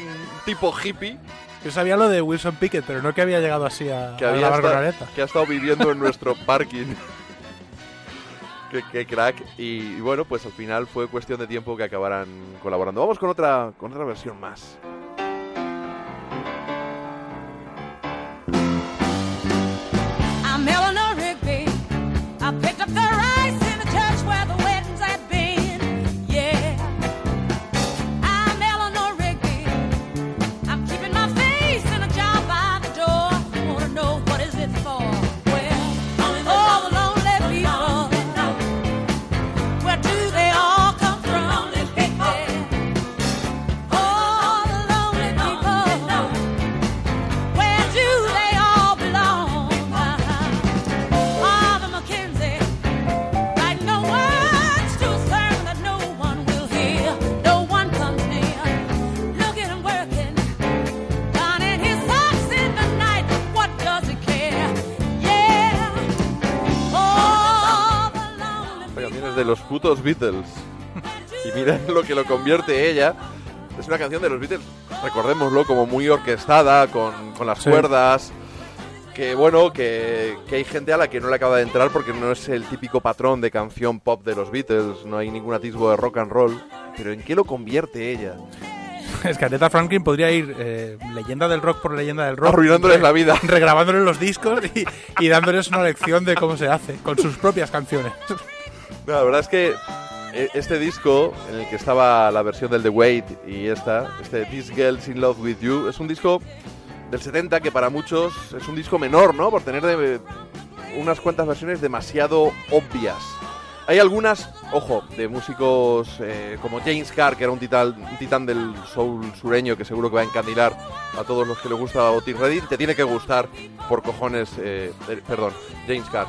tipo hippie Yo sabía lo de Wilson Pickett, pero no que había llegado así a, que, a había grabar con esta- Areta. que ha estado viviendo en nuestro parking. qué, qué crack. Y, y bueno, pues al final fue cuestión de tiempo que acabaran colaborando. Vamos con otra, con otra versión más. De los putos Beatles. Y mira lo que lo convierte ella. Es una canción de los Beatles, recordémoslo, como muy orquestada, con, con las Sí. cuerdas. Que bueno, que, que hay gente a la que no le acaba de entrar porque no es el típico patrón de canción pop de los Beatles, no hay ningún atisbo de rock and roll. Pero ¿en qué lo convierte ella? Es que Aretha Franklin podría ir eh, leyenda del rock por leyenda del rock. Arruinándoles la vida. Regrabándoles los discos y, y dándoles una lección de cómo se hace, con sus propias canciones. No, la verdad es que eh, este disco, en el que estaba la versión del The Wait y esta, este This Girl's in Love with You, es un disco del 70 que para muchos es un disco menor, ¿no? Por tener de- unas cuantas versiones demasiado obvias. Hay algunas, ojo, de músicos eh, como James Carr, que era un titán, un titán del soul sureño que seguro que va a encandilar a todos los que les gusta Otis Redding. Te tiene que gustar por cojones, eh, eh, perdón, James Carr.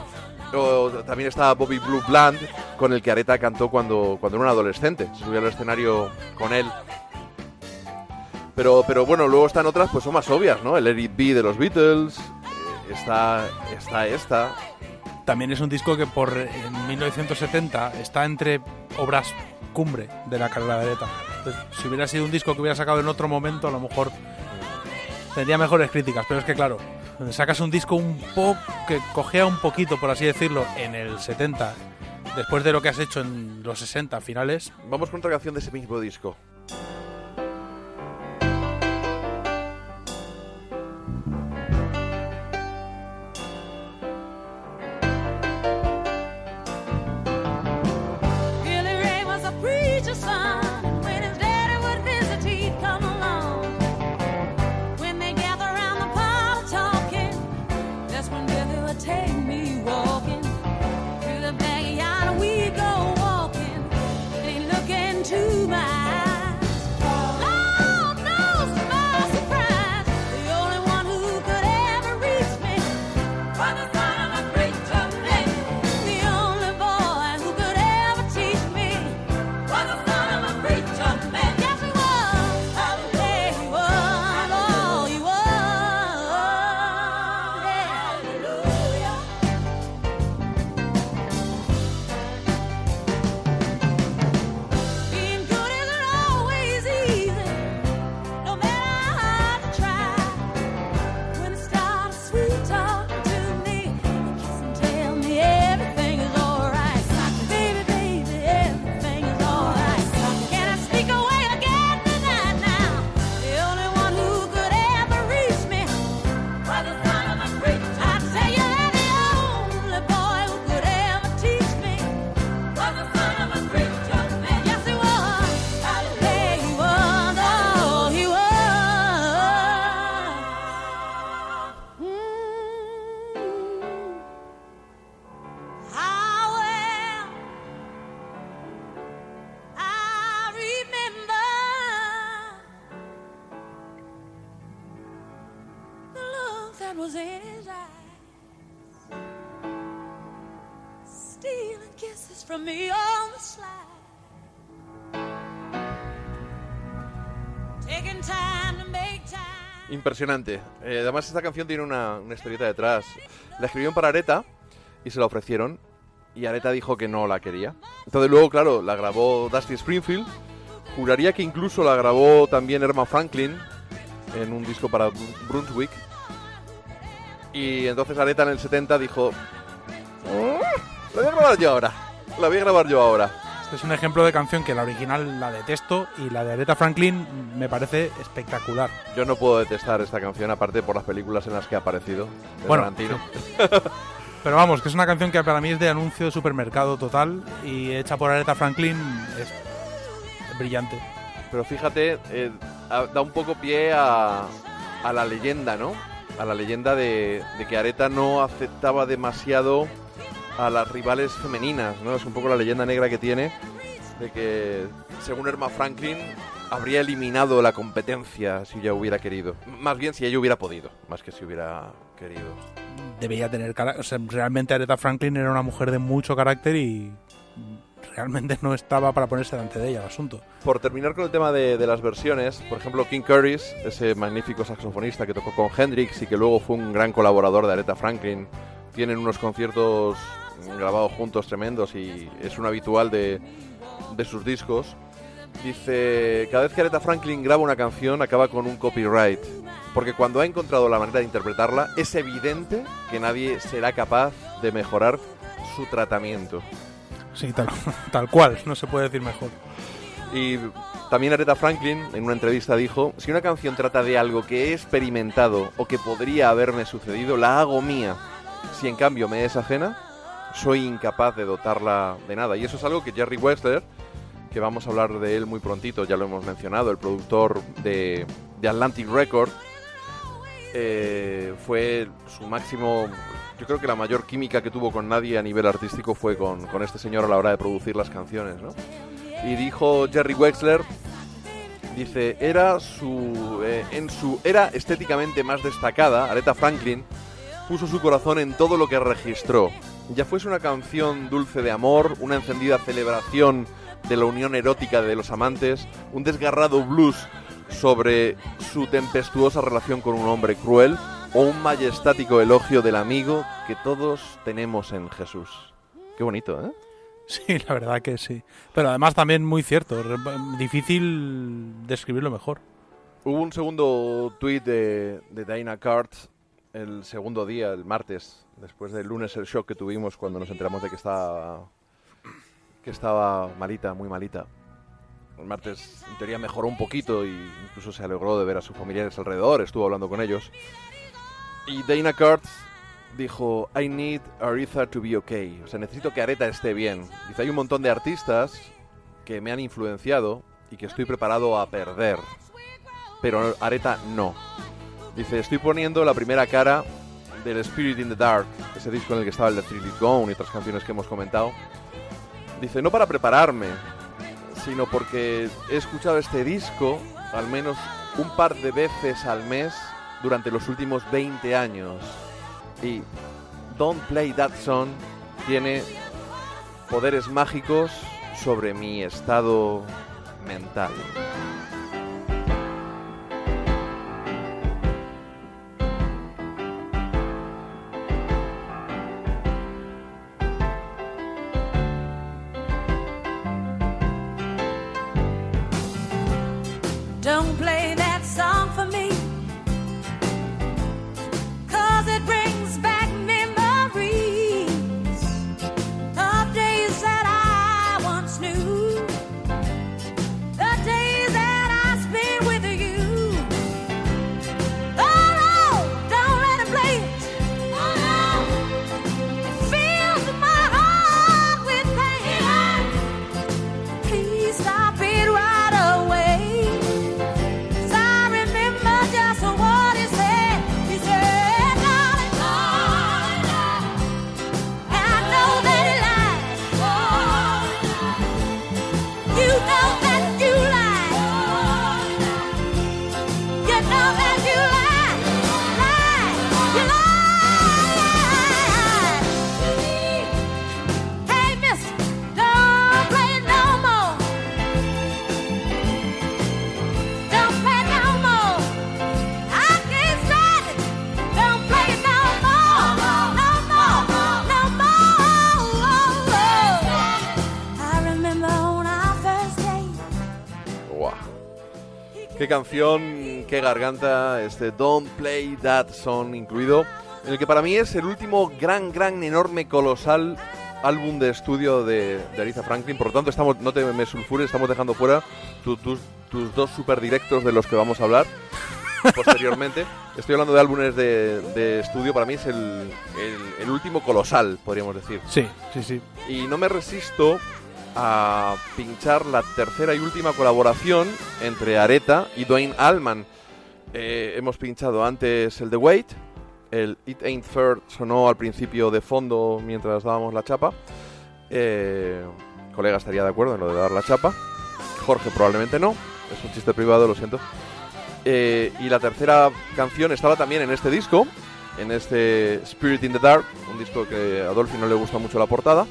También está Bobby Blue Bland, con el que Areta cantó cuando, cuando era un adolescente. Se subió al escenario con él. Pero, pero bueno, luego están otras, pues son más obvias, ¿no? El It Be de los Beatles. eh, está, está esta. También es un disco que por en 1970 está entre obras cumbre de la carrera de Areta. Si hubiera sido un disco que hubiera sacado en otro momento, a lo mejor tendría mejores críticas. Pero es que claro, sacas un disco un poco que cogea un poquito, por así decirlo, en el 70, después de lo que has hecho en los 60 finales. Vamos con otra canción de ese mismo disco. Impresionante. Eh, además, esta canción tiene una, una historieta detrás. La escribieron para Areta y se la ofrecieron. Y Areta dijo que no la quería. Entonces, luego, claro, la grabó Dusty Springfield. Juraría que incluso la grabó también Erma Franklin en un disco para Bru- Brunswick. Y entonces Areta en el 70 dijo: "Ah, La voy a grabar yo ahora. La voy a grabar yo ahora. Es un ejemplo de canción que la original la detesto y la de Aretha Franklin me parece espectacular. Yo no puedo detestar esta canción, aparte por las películas en las que ha aparecido. de Bueno, Tarantino. Pero vamos, que es una canción que para mí es de anuncio de supermercado total y hecha por Aretha Franklin es brillante. Pero fíjate, eh, da un poco pie a, a la leyenda, ¿no? A la leyenda de, de que Areta no aceptaba demasiado a las rivales femeninas, ¿no? Es un poco la leyenda negra que tiene de que, según Erma Franklin, habría eliminado la competencia si ella hubiera querido. Más bien si ella hubiera podido, más que si hubiera querido. Debía tener o sea, realmente Aretha Franklin era una mujer de mucho carácter y realmente no estaba para ponerse delante de ella el asunto. Por terminar con el tema de, de las versiones, por ejemplo, King Curtis, ese magnífico saxofonista que tocó con Hendrix y que luego fue un gran colaborador de Aretha Franklin, tienen unos conciertos grabados juntos tremendos y es un habitual de, de sus discos. Dice, cada vez que Aretha Franklin graba una canción acaba con un copyright, porque cuando ha encontrado la manera de interpretarla es evidente que nadie será capaz de mejorar su tratamiento. Sí, tal, tal cual, no se puede decir mejor. Y también Aretha Franklin en una entrevista dijo, si una canción trata de algo que he experimentado o que podría haberme sucedido, la hago mía. Si en cambio me es ajena, soy incapaz de dotarla de nada. Y eso es algo que Jerry Wexler, que vamos a hablar de él muy prontito, ya lo hemos mencionado, el productor de, de Atlantic Record, eh, fue su máximo, yo creo que la mayor química que tuvo con nadie a nivel artístico fue con, con este señor a la hora de producir las canciones, ¿no? Y dijo Jerry Wexler, dice, era su, eh, en su era estéticamente más destacada, Aretha Franklin puso su corazón en todo lo que registró. Ya fuese una canción dulce de amor, una encendida celebración de la unión erótica de los amantes, un desgarrado blues sobre su tempestuosa relación con un hombre cruel, o un majestático elogio del amigo que todos tenemos en Jesús. Qué bonito, ¿eh? Sí, la verdad que sí. Pero además también muy cierto. Difícil describirlo mejor. Hubo un segundo tuit de, de Dinah Cart el segundo día, el martes, después del lunes el shock que tuvimos cuando nos enteramos de que estaba que estaba malita, muy malita. El martes en teoría mejoró un poquito y incluso se alegró de ver a sus familiares alrededor, estuvo hablando con ellos. Y Dana Cart dijo, I need Aretha to be okay. O sea, necesito que Aretha esté bien. Dice, hay un montón de artistas que me han influenciado y que estoy preparado a perder. Pero Aretha no. Dice, estoy poniendo la primera cara del Spirit in the Dark, ese disco en el que estaba el de Gone y otras canciones que hemos comentado. Dice, no para prepararme, sino porque he escuchado este disco al menos un par de veces al mes durante los últimos 20 años. Y Don't Play That Song tiene poderes mágicos sobre mi estado mental. Canción, qué garganta, este Don't Play That Song incluido, en el que para mí es el último gran, gran, enorme, colosal álbum de estudio de, de Aretha Franklin. Por lo tanto, estamos, no te me sulfures, estamos dejando fuera tu- tus, tus dos super directos de los que vamos a hablar posteriormente. Estoy hablando de álbumes de, de estudio, para mí es el, el- el último colosal, podríamos decir. Sí, sí, sí. Y no me resisto a pinchar la tercera y última colaboración entre Areta y Dwayne Allman. Eh, hemos pinchado antes el The Wait, el It Ain't Fair sonó al principio de fondo mientras dábamos la chapa. Eh, colega estaría de acuerdo en lo de dar la chapa. Jorge probablemente no, es un chiste privado, lo siento. Eh, y la tercera canción estaba también en este disco, en este Spirit in the Dark, un disco que a Adolfi no le gusta mucho la portada.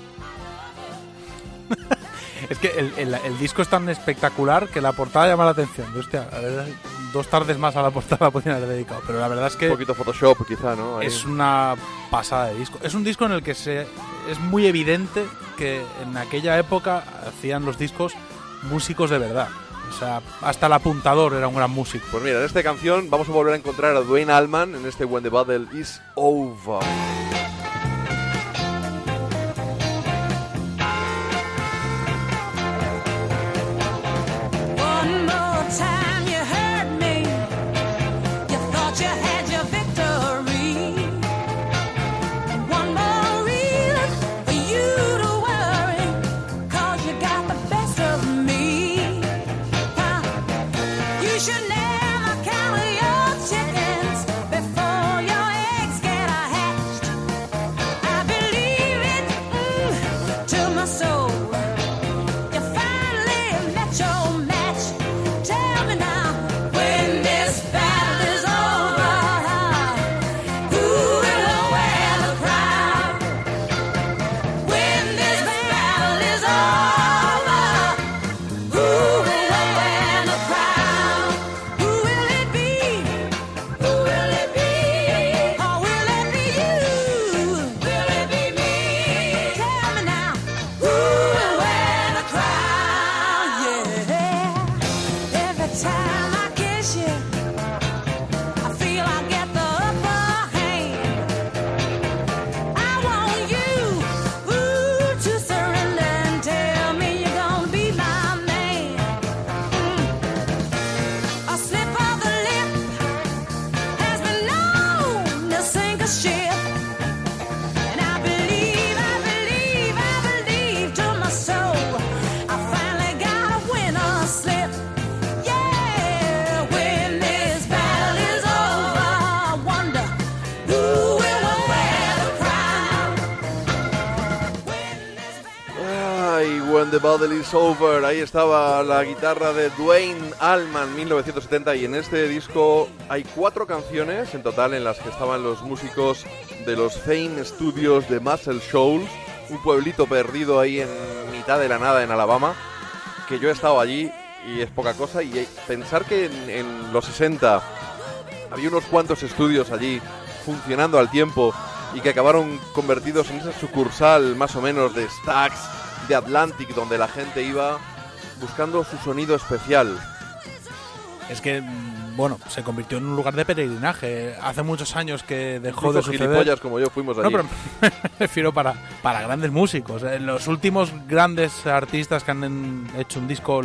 Es que el, el- el disco es tan espectacular que la portada llama la atención. Y, hostia, a ver, dos tardes más a la portada podrían haber dedicado. Pero la verdad es Un que poquito Photoshop quizá, ¿no? Ahí. es una pasada de disco. Es un disco en el que se es muy evidente que en aquella época hacían los discos músicos de verdad. O sea, hasta el apuntador era un gran músico. Pues mira, en esta canción vamos a volver a encontrar a Dwayne Allman en este When the Battle is Over. The Battle Over. Ahí estaba la guitarra de Dwayne Allman, 1970. Y en este disco hay cuatro canciones en total en las que estaban los músicos de los Fame Studios de Muscle Shoals, un pueblito perdido ahí en mitad de la nada en Alabama. Que yo he estado allí y es poca cosa. Y pensar que en, en los 60 había unos cuantos estudios allí funcionando al tiempo y que acabaron convertidos en esa sucursal más o menos de Stax, de Atlantic, donde la gente iba buscando su sonido especial. Es que, mm, bueno, se convirtió en un lugar de peregrinaje. Hace muchos años que dejó de suceder. gilipollas como yo fuimos allí. No, pero me refiero para, para grandes músicos. Los últimos grandes artistas que han hecho un disco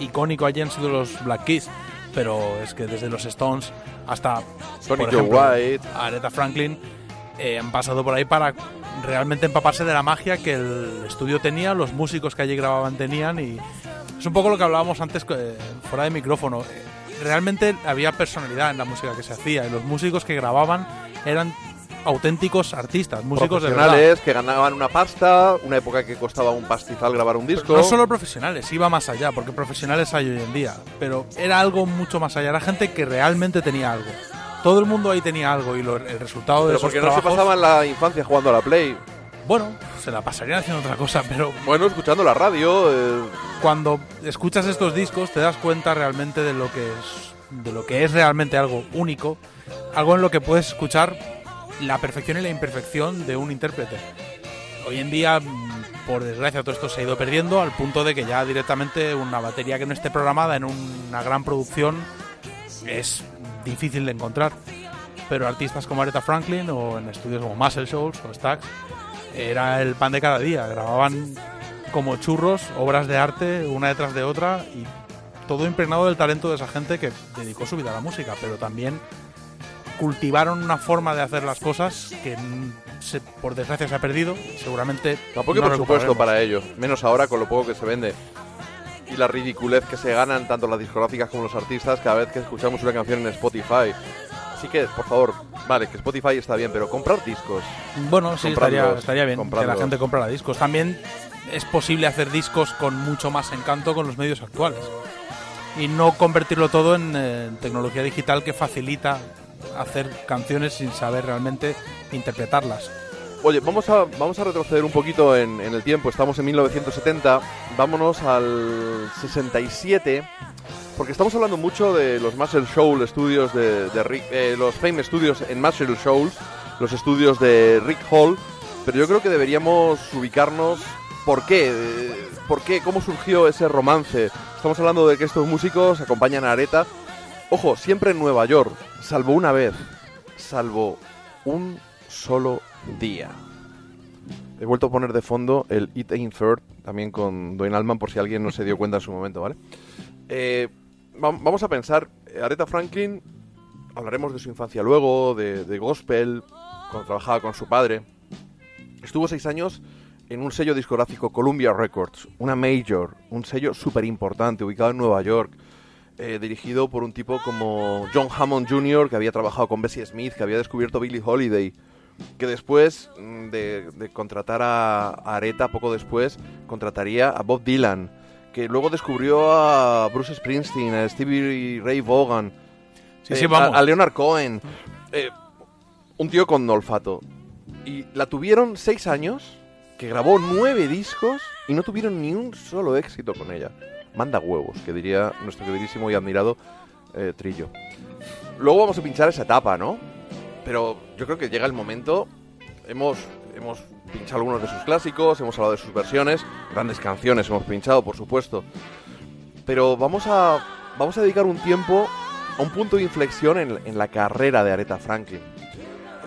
icónico allí han sido los Black Keys. Pero es que desde los Stones hasta por ejemplo, White. Aretha Franklin eh, han pasado por ahí para realmente empaparse de la magia que el estudio tenía, los músicos que allí grababan tenían y es un poco lo que hablábamos antes eh, fuera de micrófono. Eh, Realmente había personalidad en la música que se hacía y los músicos que grababan eran auténticos artistas, músicos de verdad. profesionales que ganaban una pasta, una época que costaba un pastizal grabar un disco. No solo profesionales, iba más allá, porque profesionales hay hoy en día, pero era algo mucho más allá, era gente que realmente tenía algo. Todo el mundo ahí tenía algo y lo- el resultado de pero esos porque no se trabajos, pasaban la infancia jugando a la Play. bueno, se la pasarían haciendo otra cosa, pero Bueno, escuchando la radio. eh, cuando escuchas estos discos te das cuenta realmente de lo que es de lo que es realmente algo único, algo en lo que puedes escuchar la perfección y la imperfección de un intérprete. Hoy en día, mm, por desgracia, todo esto se ha ido perdiendo al punto de que ya directamente una batería que no esté programada en una gran producción es difícil de encontrar. Pero artistas como Aretha Franklin o en estudios como Muscle Shoals o Stax era el pan de cada día. Grababan como churros obras de arte una detrás de otra y todo impregnado del talento de esa gente que dedicó su vida a la música, pero también cultivaron una forma de hacer las cosas que mm, se- por desgracia se ha perdido. Seguramente Tampoco no presupuesto recuperaremos. para ello, menos ahora con lo poco que se vende. Y la ridiculez que se ganan tanto las discográficas como los artistas cada vez que escuchamos una canción en Spotify. Así que, por favor, vale, que Spotify está bien, pero comprar discos. Bueno, sí, estaría, estaría bien que la gente comprara discos. También es posible hacer discos con mucho más encanto con los medios actuales. Y no convertirlo todo en, eh, tecnología digital que facilita hacer canciones sin saber realmente interpretarlas. Oye, vamos a, vamos a retroceder un poquito en, el tiempo. Estamos en 1970. Vámonos al 67. Porque estamos hablando mucho de los Muscle Shoals estudios de, de Rick, eh, los Fame Studios en Muscle Shoals, los estudios de Rick Hall. Pero yo creo que deberíamos ubicarnos. ¿Por qué? ¿Por qué? ¿Cómo surgió ese romance? Estamos hablando de que estos músicos acompañan a Areta. Ojo, siempre en Nueva York, salvo una vez, salvo un solo día. He vuelto a poner de fondo el It Ain't Fair, también con Dwayne Allman, por si alguien no se dio cuenta en su momento, ¿vale? Eh, va- vamos a pensar, eh, Aretha Franklin, hablaremos de su infancia luego, de, de gospel, cuando trabajaba con su padre. Estuvo seis años en un sello discográfico Columbia Records, una major, un sello súper importante, ubicado en Nueva York, eh, dirigido por un tipo como John Hammond Jr., que había trabajado con Bessie Smith, que había descubierto Billie Holiday, que después mm, de, de contratar a, a Aretha, poco después, contrataría a Bob Dylan, que luego descubrió a Bruce Springsteen, a Stevie Ray Vaughan, Sí, eh, sí, vamos. A, a Leonard Cohen, eh, un tío con olfato. Y la tuvieron seis años, que grabó nueve discos y no tuvieron ni un solo éxito con ella. Manda huevos, que diría nuestro queridísimo y admirado eh, Trillo. Luego vamos a pinchar esa etapa, ¿no? Pero yo creo que llega el momento. Hemos, hemos pinchado algunos de sus clásicos, hemos hablado de sus versiones, grandes canciones hemos pinchado, por supuesto. Pero vamos a, vamos a dedicar un tiempo a un punto de inflexión en, en la carrera de Aretha Franklin.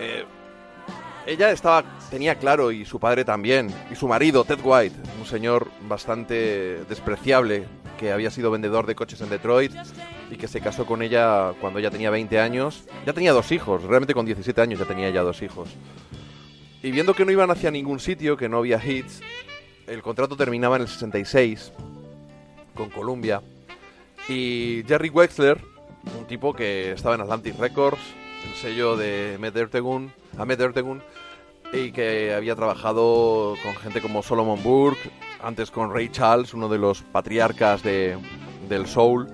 Eh, ella estaba, tenía claro, y su padre también, y su marido, Ted White, un señor bastante despreciable, que había sido vendedor de coches en Detroit y que se casó con ella cuando ella tenía 20 años. Ya tenía dos hijos, realmente con 17 años ya tenía ya dos hijos. Y viendo que no iban hacia ningún sitio, que no había hits, el contrato terminaba en el 66 con Columbia. Y Jerry Wexler, un tipo que estaba en Atlantic Records, el sello de Ahmed Ertegun, y que había trabajado con gente como Solomon Burke, antes con Ray Charles, uno de los patriarcas de, del soul,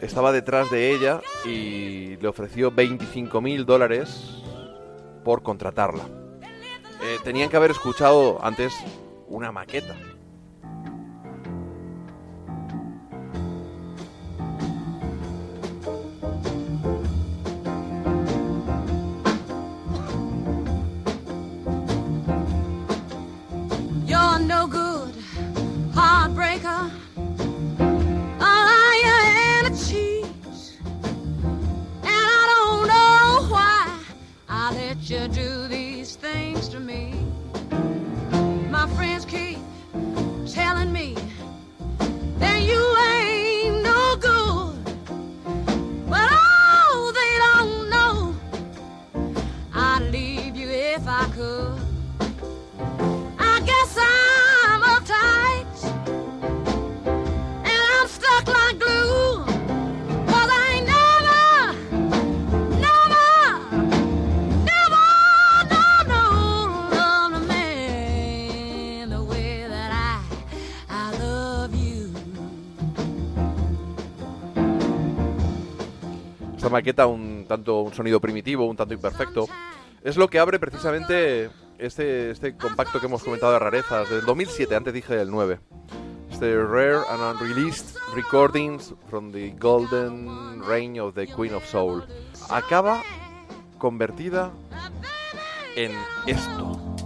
estaba detrás de ella y le ofreció 25 mil dólares por contratarla. Eh, tenían que haber escuchado antes una maqueta. You do these things to me. My friends keep telling me that you Esta maqueta, un tanto un sonido primitivo, un tanto imperfecto, es lo que abre precisamente este, este compacto que hemos comentado de rarezas del 2007, antes dije del 9. Este Rare and Unreleased Recordings from the Golden Reign of the Queen of Soul. Acaba convertida en esto.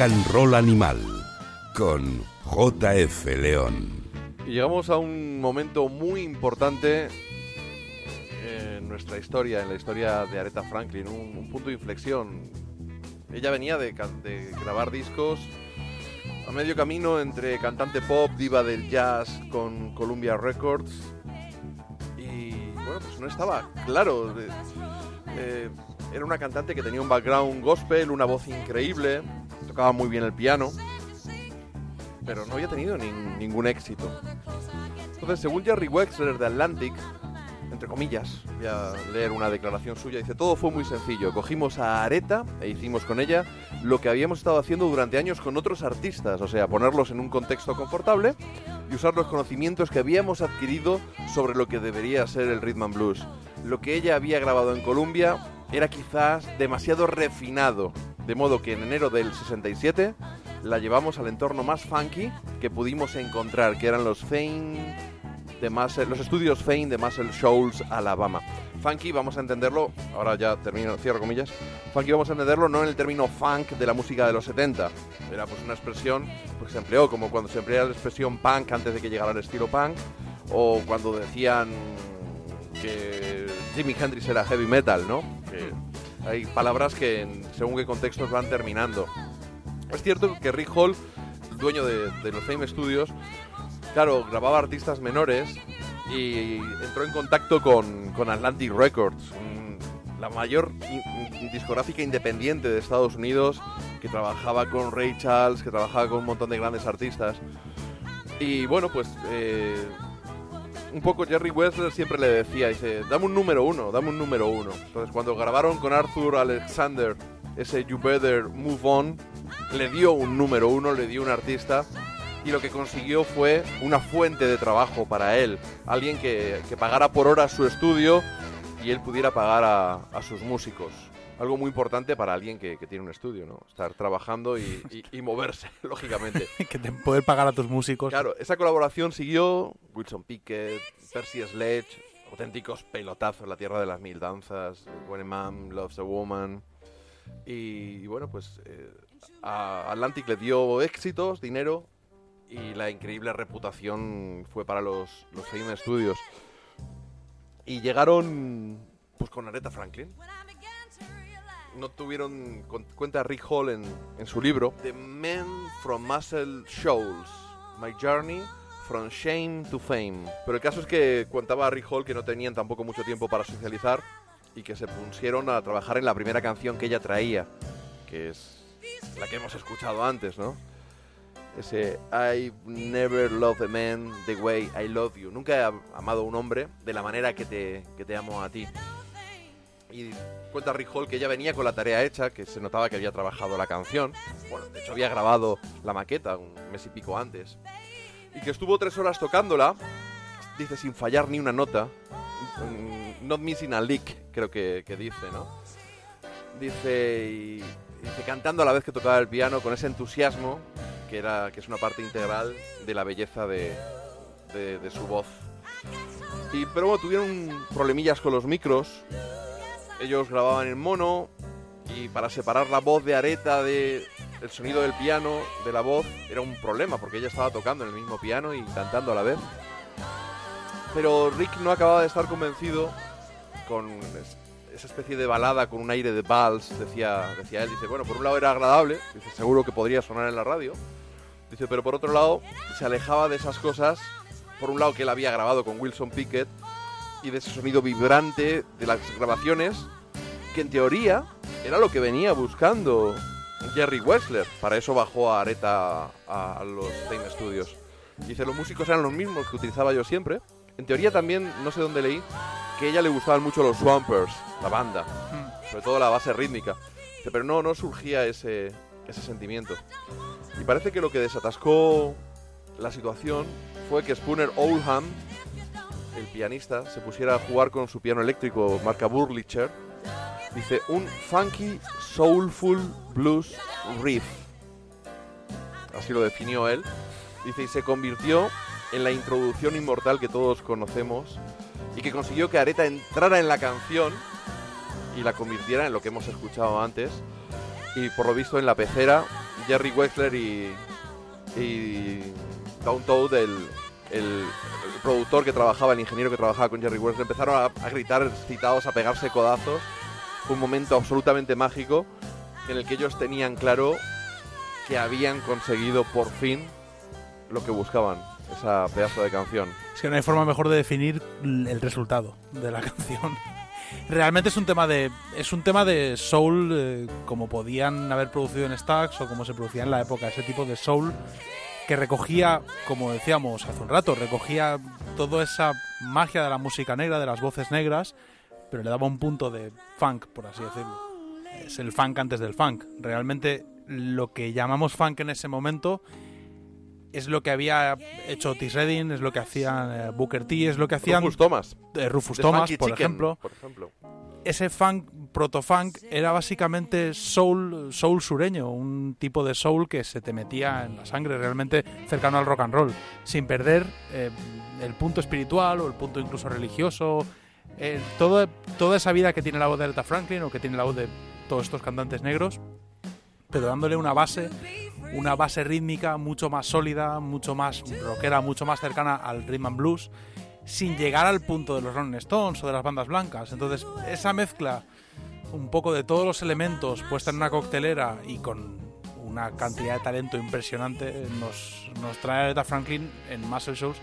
Rock and Animal con JF León. Llegamos a un momento muy importante en nuestra historia, en la historia de Aretha Franklin, un, un punto de inflexión. Ella venía de, grabar discos a medio camino entre cantante pop, diva del jazz con Columbia Records. Y bueno, pues no estaba claro. eh, era una cantante que tenía un background gospel, una voz increíble, tocaba muy bien el piano, pero no había tenido nin- ningún éxito. Entonces, según Jerry Wexler de Atlantic, entre comillas, voy a leer una declaración suya, dice, todo fue muy sencillo. Cogimos a Areta e hicimos con ella lo que habíamos estado haciendo durante años con otros artistas, o sea, ponerlos en un contexto confortable y usar los conocimientos que habíamos adquirido sobre lo que debería ser el rhythm and blues. Lo que ella había grabado en Columbia era quizás demasiado refinado, de modo que en enero del 67 la llevamos al entorno más funky que pudimos encontrar, que eran los Fame de Muscle- los estudios Fame de Muscle Shoals, Alabama. Funky, vamos a entenderlo, ahora ya termino, cierro comillas, funky vamos a entenderlo no en el término funk de la música de los 70, era pues una expresión pues, que se empleó como cuando se emplea la expresión punk antes de que llegara el estilo punk, o cuando decían que Jimi Hendrix era heavy metal, ¿no? Hay palabras que en- según qué contextos van terminando. Es cierto que Rick Hall, dueño de, los Fame Studios, claro, grababa artistas menores y entró en contacto con, con Atlantic Records, la mayor discográfica independiente de Estados Unidos, que trabajaba con Ray Charles, que trabajaba con un montón de grandes artistas. Y bueno, pues eh, un poco Jerry Wessler siempre le decía, dice, dame un número uno, dame un número uno. Entonces cuando grabaron con Arthur Alexander ese You Better Move On, le dio un número uno, le dio un artista y lo que consiguió fue una fuente de trabajo para él, alguien que, que pagara por hora su estudio y él pudiera pagar a, a sus músicos. Algo muy importante para alguien que, que tiene un estudio, ¿no? Estar trabajando y, y- y moverse, lógicamente. que te poder pagar a tus músicos. Claro, esa colaboración siguió Wilson Pickett, Percy Sledge, auténticos pelotazos, La Tierra de las Mil Danzas, When a Man Loves a Woman. Y, y bueno, pues eh, a Atlantic le dio éxitos, dinero y la increíble reputación fue para los, los Fame Studios. Y llegaron pues con Aretha Franklin. No tuvieron, cuenta Rick Hall en, en su libro, The Men from Muscle Shoals, My Journey from Shame to Fame. Pero el caso es que contaba Rick Hall que no tenían tampoco mucho tiempo para socializar y que se pusieron a trabajar en la primera canción que ella traía, que es la que hemos escuchado antes, ¿no? Ese I never loved a man the way I love you. Nunca he am- amado a un hombre de la manera que te, que te amo a ti. Y cuenta Rick Hall que ella venía con la tarea hecha, que se notaba que había trabajado la canción. Bueno, de hecho había grabado la maqueta un mes y pico antes. Y que estuvo tres horas tocándola, dice, sin fallar ni una nota. Mm, Not missing a lick, creo que, que dice, ¿no? Dice, dice, cantando a la vez que tocaba el piano con ese entusiasmo, que, era, que es una parte integral de la belleza de, de- de su voz. Y, pero bueno, tuvieron problemillas con los micros. Ellos grababan en mono y para separar la voz de Areta de el sonido del piano de la voz era un problema porque ella estaba tocando en el mismo piano y cantando a la vez. Pero Rick no acababa de estar convencido con es- esa especie de balada con un aire de vals, decía, decía él. Dice, bueno, por un lado era agradable, dice, seguro que podría sonar en la radio. Dice, pero por otro lado se alejaba de esas cosas, por un lado que él había grabado con Wilson Pickett y de ese sonido vibrante de las grabaciones, que en teoría era lo que venía buscando Jerry Wessler. Para eso bajó a Areta a, a los Fame Studios. Dice, los músicos eran los mismos que utilizaba yo siempre. En teoría también, no sé dónde leí, que a ella le gustaban mucho los Swampers, la banda. Sobre todo la base rítmica. Dice, pero no, no surgía ese, ese sentimiento. Y parece que lo que desatascó la situación fue que Spooner Oldham, el pianista, se pusiera a jugar con su piano eléctrico marca Burlicher. Dice, un funky, soulful blues riff. Así lo definió él. Dice, y se convirtió en la introducción inmortal que todos conocemos y que consiguió que Areta entrara en la canción y la convirtiera en lo que hemos escuchado antes. Y por lo visto en la pecera, Jerry Wexler y, y Down Toad, el, el- el productor que trabajaba, el ingeniero que trabajaba con Jerry Wexler, empezaron a, a gritar excitados, a pegarse codazos. Fue un momento absolutamente mágico en el que ellos tenían claro que habían conseguido por fin lo que buscaban, esa pedazo de canción. Es que no hay forma mejor de definir el resultado de la canción. Realmente es un tema de es un tema de soul eh, como podían haber producido en Stax o como se producía en la época, ese tipo de soul que recogía, como decíamos hace un rato, recogía toda esa magia de la música negra, de las voces negras, pero le daba un punto de funk, por así decirlo. Es el funk antes del funk. Realmente lo que llamamos funk en ese momento es lo que había hecho Otis Redding, es lo que hacían eh, Booker T, es lo que hacían Rufus Thomas. eh, Rufus Thomas, por Chicken, ejemplo por ejemplo. Ese funk, proto-funk, era básicamente soul, soul sureño, un tipo de soul que se te metía en la sangre, realmente cercano al rock and roll, sin perder eh, el punto espiritual o el punto incluso religioso, eh, todo, toda esa vida que tiene la voz de Aretha Franklin o que tiene la voz de todos estos cantantes negros, pero dándole una base, una base rítmica mucho más sólida, mucho más rockera, mucho más cercana al rhythm and blues, sin llegar al punto de los Rolling Stones o de las bandas blancas. Entonces, esa mezcla, un poco de todos los elementos puesta en una coctelera y con una cantidad de talento impresionante, nos, nos trae a Aretha Franklin en Muscle Shows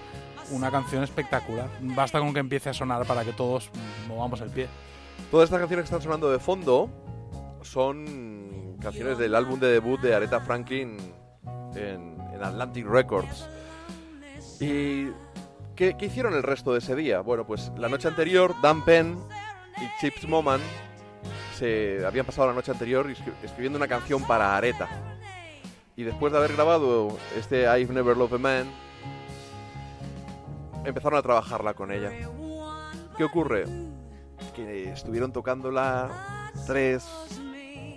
una canción espectacular. Basta con que empiece a sonar para que todos movamos el pie. Todas estas canciones que están sonando de fondo son canciones del álbum de debut de Aretha Franklin en, en Atlantic Records. ¿Y qué, hicieron el resto de ese día? Bueno, pues la noche anterior, Dan Penn y Chips Moman se habían pasado la noche anterior escri- escribiendo una canción para Aretha. Y después de haber grabado este I've Never Loved a Man, empezaron a trabajarla con ella. ¿Qué ocurre? Que estuvieron tocándola tres,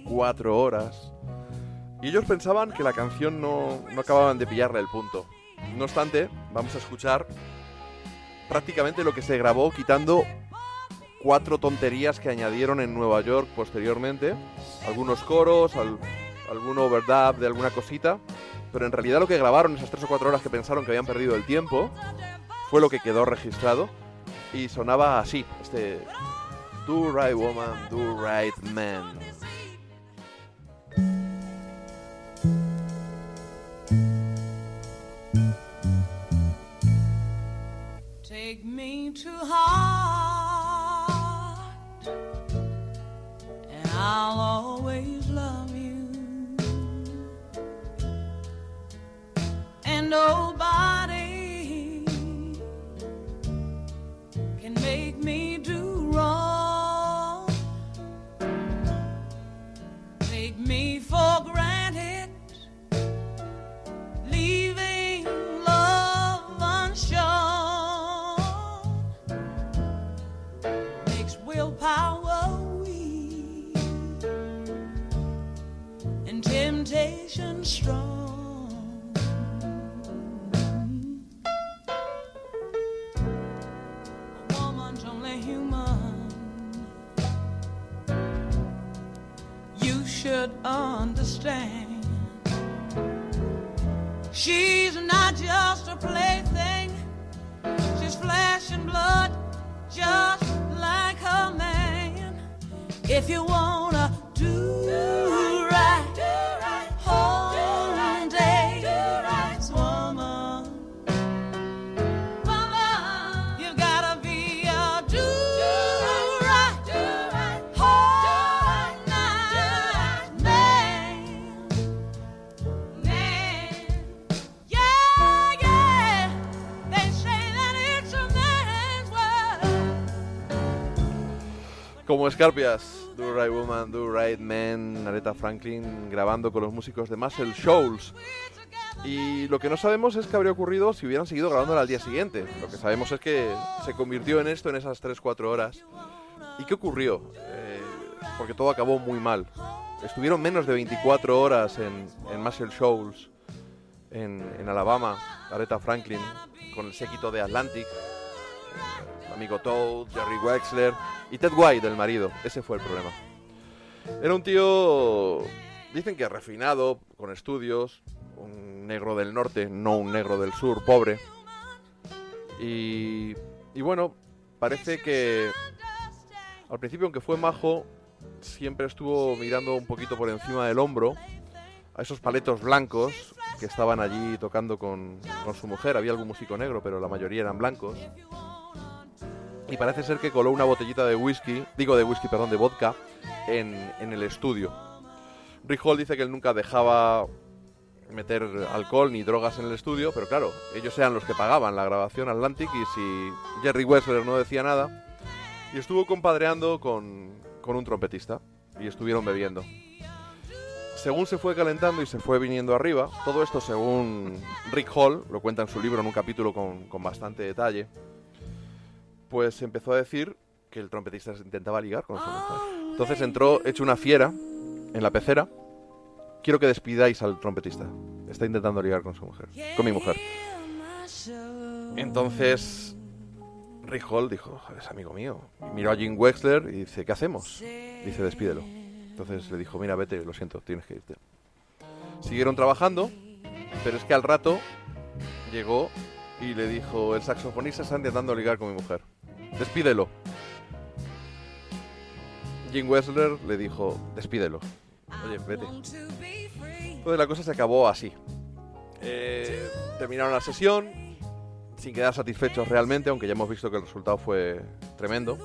cuatro horas. Y ellos pensaban que la canción no, no acababan de pillarle el punto. No obstante, vamos a escuchar prácticamente lo que se grabó quitando cuatro tonterías que añadieron en Nueva York posteriormente. Algunos coros, al- algún overdub de alguna cosita. Pero en realidad lo que grabaron esas tres o cuatro horas que pensaron que habían perdido el tiempo fue lo que quedó registrado. Y sonaba así, este... Do right woman, do right man. Take me to heart, and I'll plaything. She's flesh and blood, just like her man. If you wanna Como Escarpias, Do Right Woman, Do Right Man, Aretha Franklin grabando con los músicos de Muscle Shoals. Y lo que no sabemos es qué habría ocurrido si hubieran seguido grabándola al día siguiente. Lo que sabemos es que se convirtió en esto en esas 3-4 horas. ¿Y qué ocurrió? Eh, porque todo acabó muy mal. Estuvieron menos de 24 horas en, en Muscle Shoals, en, Alabama, Aretha Franklin, con el séquito de Atlantic, amigo Toad, Jerry Wexler y Ted White, el marido. Ese fue el problema. Era un tío, dicen que refinado, con estudios, un negro del norte, no un negro del sur, pobre. Y, y bueno, parece que al principio, aunque fue majo, siempre estuvo mirando un poquito por encima del hombro a esos paletos blancos que estaban allí tocando con, con su mujer. Había algún músico negro, pero la mayoría eran blancos. Y parece ser que coló una botellita de whisky, digo de whisky, perdón, de vodka, en, en el estudio. Rick Hall dice que él nunca dejaba meter alcohol ni drogas en el estudio, pero claro, ellos eran los que pagaban la grabación Atlantic y si Jerry Wessler no decía nada, y estuvo compadreando con, con un trompetista y estuvieron bebiendo. Según se fue calentando y se fue viniendo arriba, todo esto según Rick Hall, lo cuenta en su libro en un capítulo con, con bastante detalle, pues empezó a decir que el trompetista se intentaba ligar con su mujer. Entonces entró hecho una fiera en la pecera. Quiero que despidáis al trompetista. Está intentando ligar con su mujer, con mi mujer. Entonces Rick Hall dijo, "Joder, es amigo mío. Y miró a Jim Wexler y dice, ¿qué hacemos? Dice, despídelo. Entonces le dijo, mira, vete, lo siento, tienes que irte. Siguieron trabajando, pero es que al rato llegó y le dijo, el saxofonista está intentando ligar con mi mujer. Despídelo. Jim Wessler le dijo, despídelo. Oye, vete. Entonces la cosa se acabó así. Eh, terminaron la sesión sin quedar satisfechos realmente, aunque ya hemos visto que el resultado fue tremendo.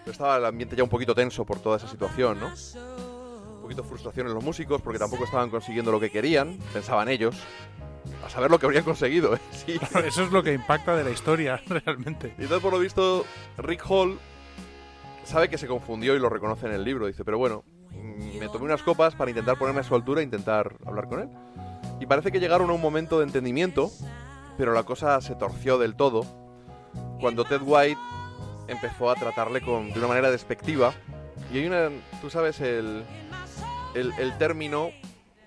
Pero estaba el ambiente ya un poquito tenso por toda esa situación, ¿no? Un poquito frustración en los músicos porque tampoco estaban consiguiendo lo que querían, pensaban ellos. A saber lo que habrían conseguido, ¿eh? Sí. Eso es lo que impacta de la historia, realmente. Y entonces, por lo visto, Rick Hall sabe que se confundió y lo reconoce en el libro. Dice, pero bueno, mm, me tomé unas copas para intentar ponerme a su altura e intentar hablar con él. Y parece que llegaron a un momento de entendimiento, pero la cosa se torció del todo cuando Ted White empezó a tratarle con, de una manera despectiva. Y hay una, tú sabes, el, el, el término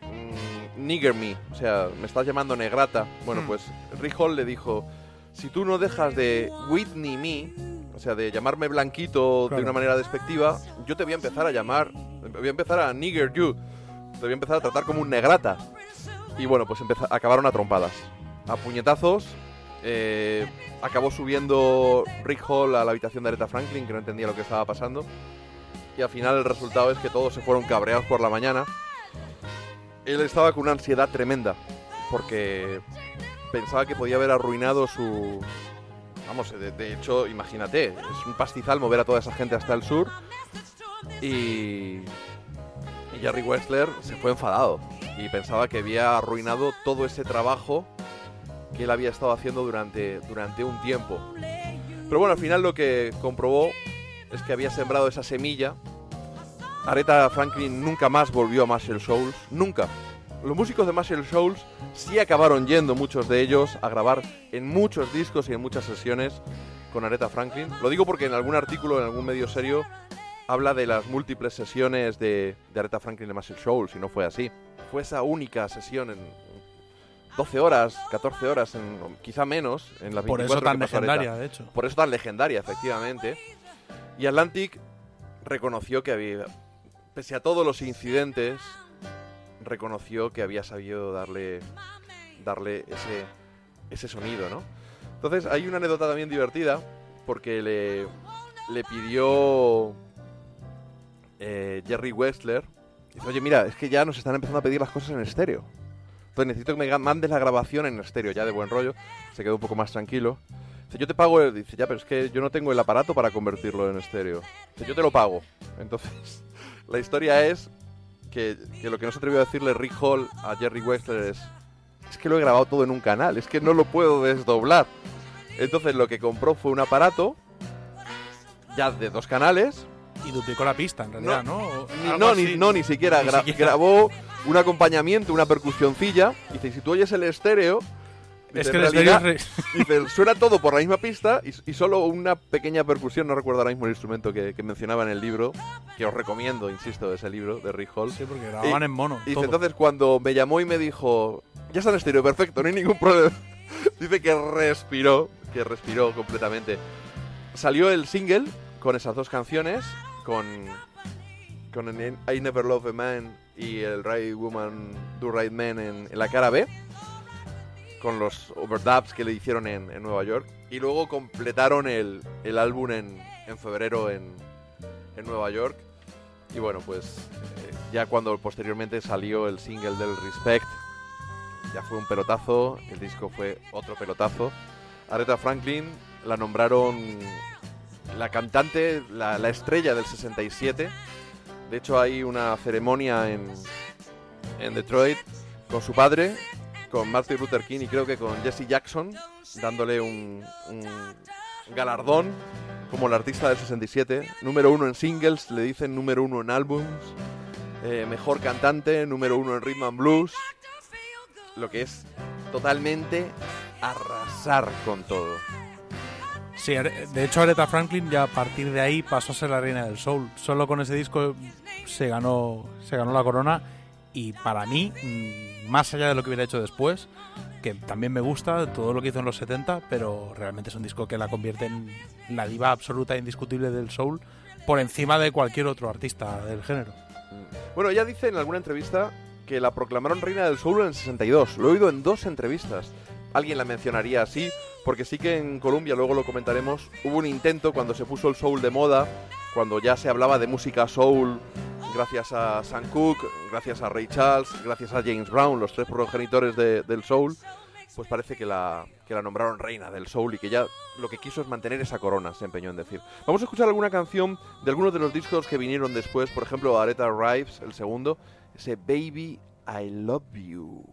mm, nigger me, o sea, me estás llamando negrata. Bueno, Hmm. pues Rick Hall le dijo, si tú no dejas de Whitney me, o sea, de llamarme blanquito de una manera despectiva, yo te voy a empezar a llamar, voy a empezar a nigger you, te voy a empezar a tratar como un negrata. Y bueno, pues empeza- acabaron a trompadas, a puñetazos. eh, acabó subiendo Rick Hall a la habitación de Aretha Franklin, que no entendía lo que estaba pasando. Y al final el resultado es que todos se fueron cabreados por la mañana. Él estaba con una ansiedad tremenda, porque pensaba que podía haber arruinado su... Vamos, de, hecho, imagínate, es un pastizal mover a toda esa gente hasta el sur. Y... Y Jerry Wessler se fue enfadado y pensaba que había arruinado todo ese trabajo que él había estado haciendo durante, durante un tiempo. Pero bueno, al final lo que comprobó es que había sembrado esa semilla. Aretha Franklin nunca más volvió a Marshall Shoals, nunca. Los músicos de Marshall Shoals sí acabaron yendo, muchos de ellos, a grabar en muchos discos y en muchas sesiones con Aretha Franklin. Lo digo porque en algún artículo, en algún medio serio, habla de las múltiples sesiones de, de Aretha Franklin de Marshall Shoals, y no fue así. Fue esa única sesión en 12 horas, 14 horas, en, quizá menos, en las 24 Por eso que tan Aretha. legendaria, de hecho. Por eso tan legendaria, efectivamente. Y Atlantic reconoció que había, pese a todos los incidentes, reconoció que había sabido darle, darle ese, ese sonido, ¿no? Entonces hay una anécdota también divertida, porque le, le pidió eh, Jerry Wexler, dice, oye, mira, es que ya nos están empezando a pedir las cosas en estéreo. Entonces necesito que me mandes la grabación en estéreo, ya de buen rollo. Se quedó un poco más tranquilo. Dice, yo te pago, el... dice, ya, pero es que yo no tengo el aparato para convertirlo en estéreo. Dice, yo te lo pago. Entonces, la historia es que, que lo que no se atrevió a decirle Rick Hall a Jerry Wexler es, es que lo he grabado todo en un canal, es que no lo puedo desdoblar. Entonces lo que compró fue un aparato ya de dos canales. Y duplicó la pista, en realidad, ¿no? Ni- no, ni, no, ni siquiera. Ni gra- siquiera. Grabó un acompañamiento, una percusioncilla. Y dice, si tú oyes el estéreo... Es que "en el estéreo realidad- es Dice, suena todo por la misma pista y, y solo una pequeña percusión, no recuerdo ahora mismo el instrumento que, que mencionaba en el libro, que os recomiendo, insisto, ese libro de Rick Hall. Sí, porque grababan en mono. Y dice, entonces cuando me llamó y me dijo, ya está en estéreo, perfecto, no hay ningún problema. dice que respiró, que respiró completamente. Salió el single con esas dos canciones, con, con el I Never Love a Man y el Right Woman Do Right Man en, en la cara B, con los overdubs que le hicieron en, en Nueva York. Y luego completaron el, el álbum en, en febrero en, en Nueva York. Y bueno, pues eh, ya cuando posteriormente salió el single del Respect, ya fue un pelotazo, el disco fue otro pelotazo. Aretha Franklin la nombraron la cantante, la, la estrella del 67. De hecho hay una ceremonia en, en Detroit con su padre, con Martin Luther King y creo que con Jesse Jackson, dándole un, galardón como el artista del 67. Número uno en singles, le dicen número uno en álbums. eh, mejor cantante, número uno en rhythm and blues. Lo que es totalmente arrasar con todo. Sí, de hecho Aretha Franklin ya a partir de ahí pasó a ser la reina del soul. Solo con ese disco se ganó, se ganó la corona y para mí, mm, más allá de lo que hubiera hecho después, que también me gusta todo lo que hizo en los 70, pero realmente es un disco que la convierte en la diva absoluta e indiscutible del soul por encima de cualquier otro artista del género. Bueno, ella dice en alguna entrevista que la proclamaron reina del soul en el 62. Lo he oído en dos entrevistas. Alguien la mencionaría así, porque sí que en Colombia, luego lo comentaremos, hubo un intento cuando se puso el soul de moda, cuando ya se hablaba de música soul, gracias a Sam Cooke, gracias a Ray Charles, gracias a James Brown, los tres progenitores de- del soul, pues parece que la, que la nombraron reina del soul y que ya lo que quiso es mantener esa corona, se empeñó en decir. Vamos a escuchar alguna canción de algunos de los discos que vinieron después, por ejemplo, Aretha Rives, el segundo, ese Baby I Love You.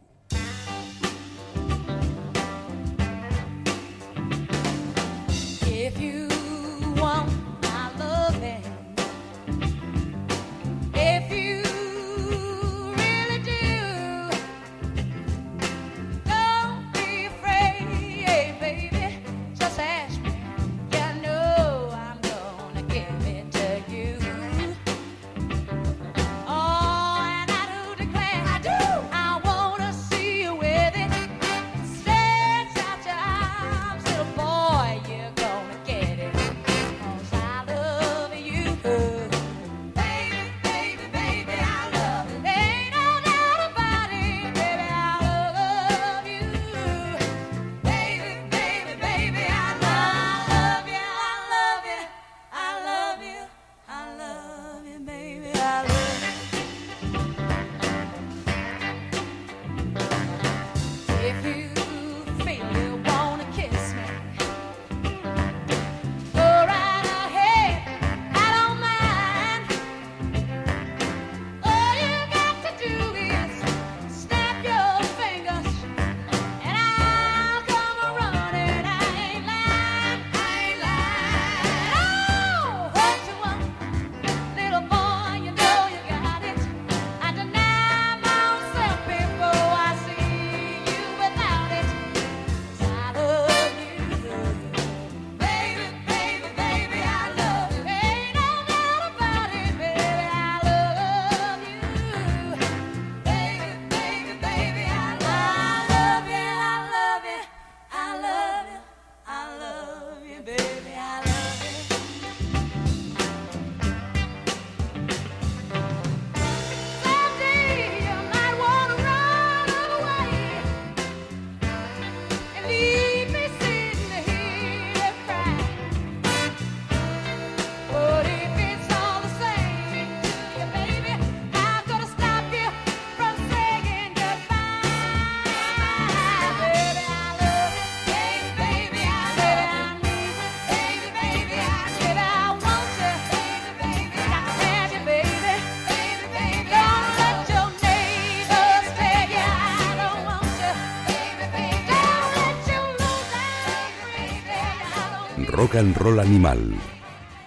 Rock and Animal.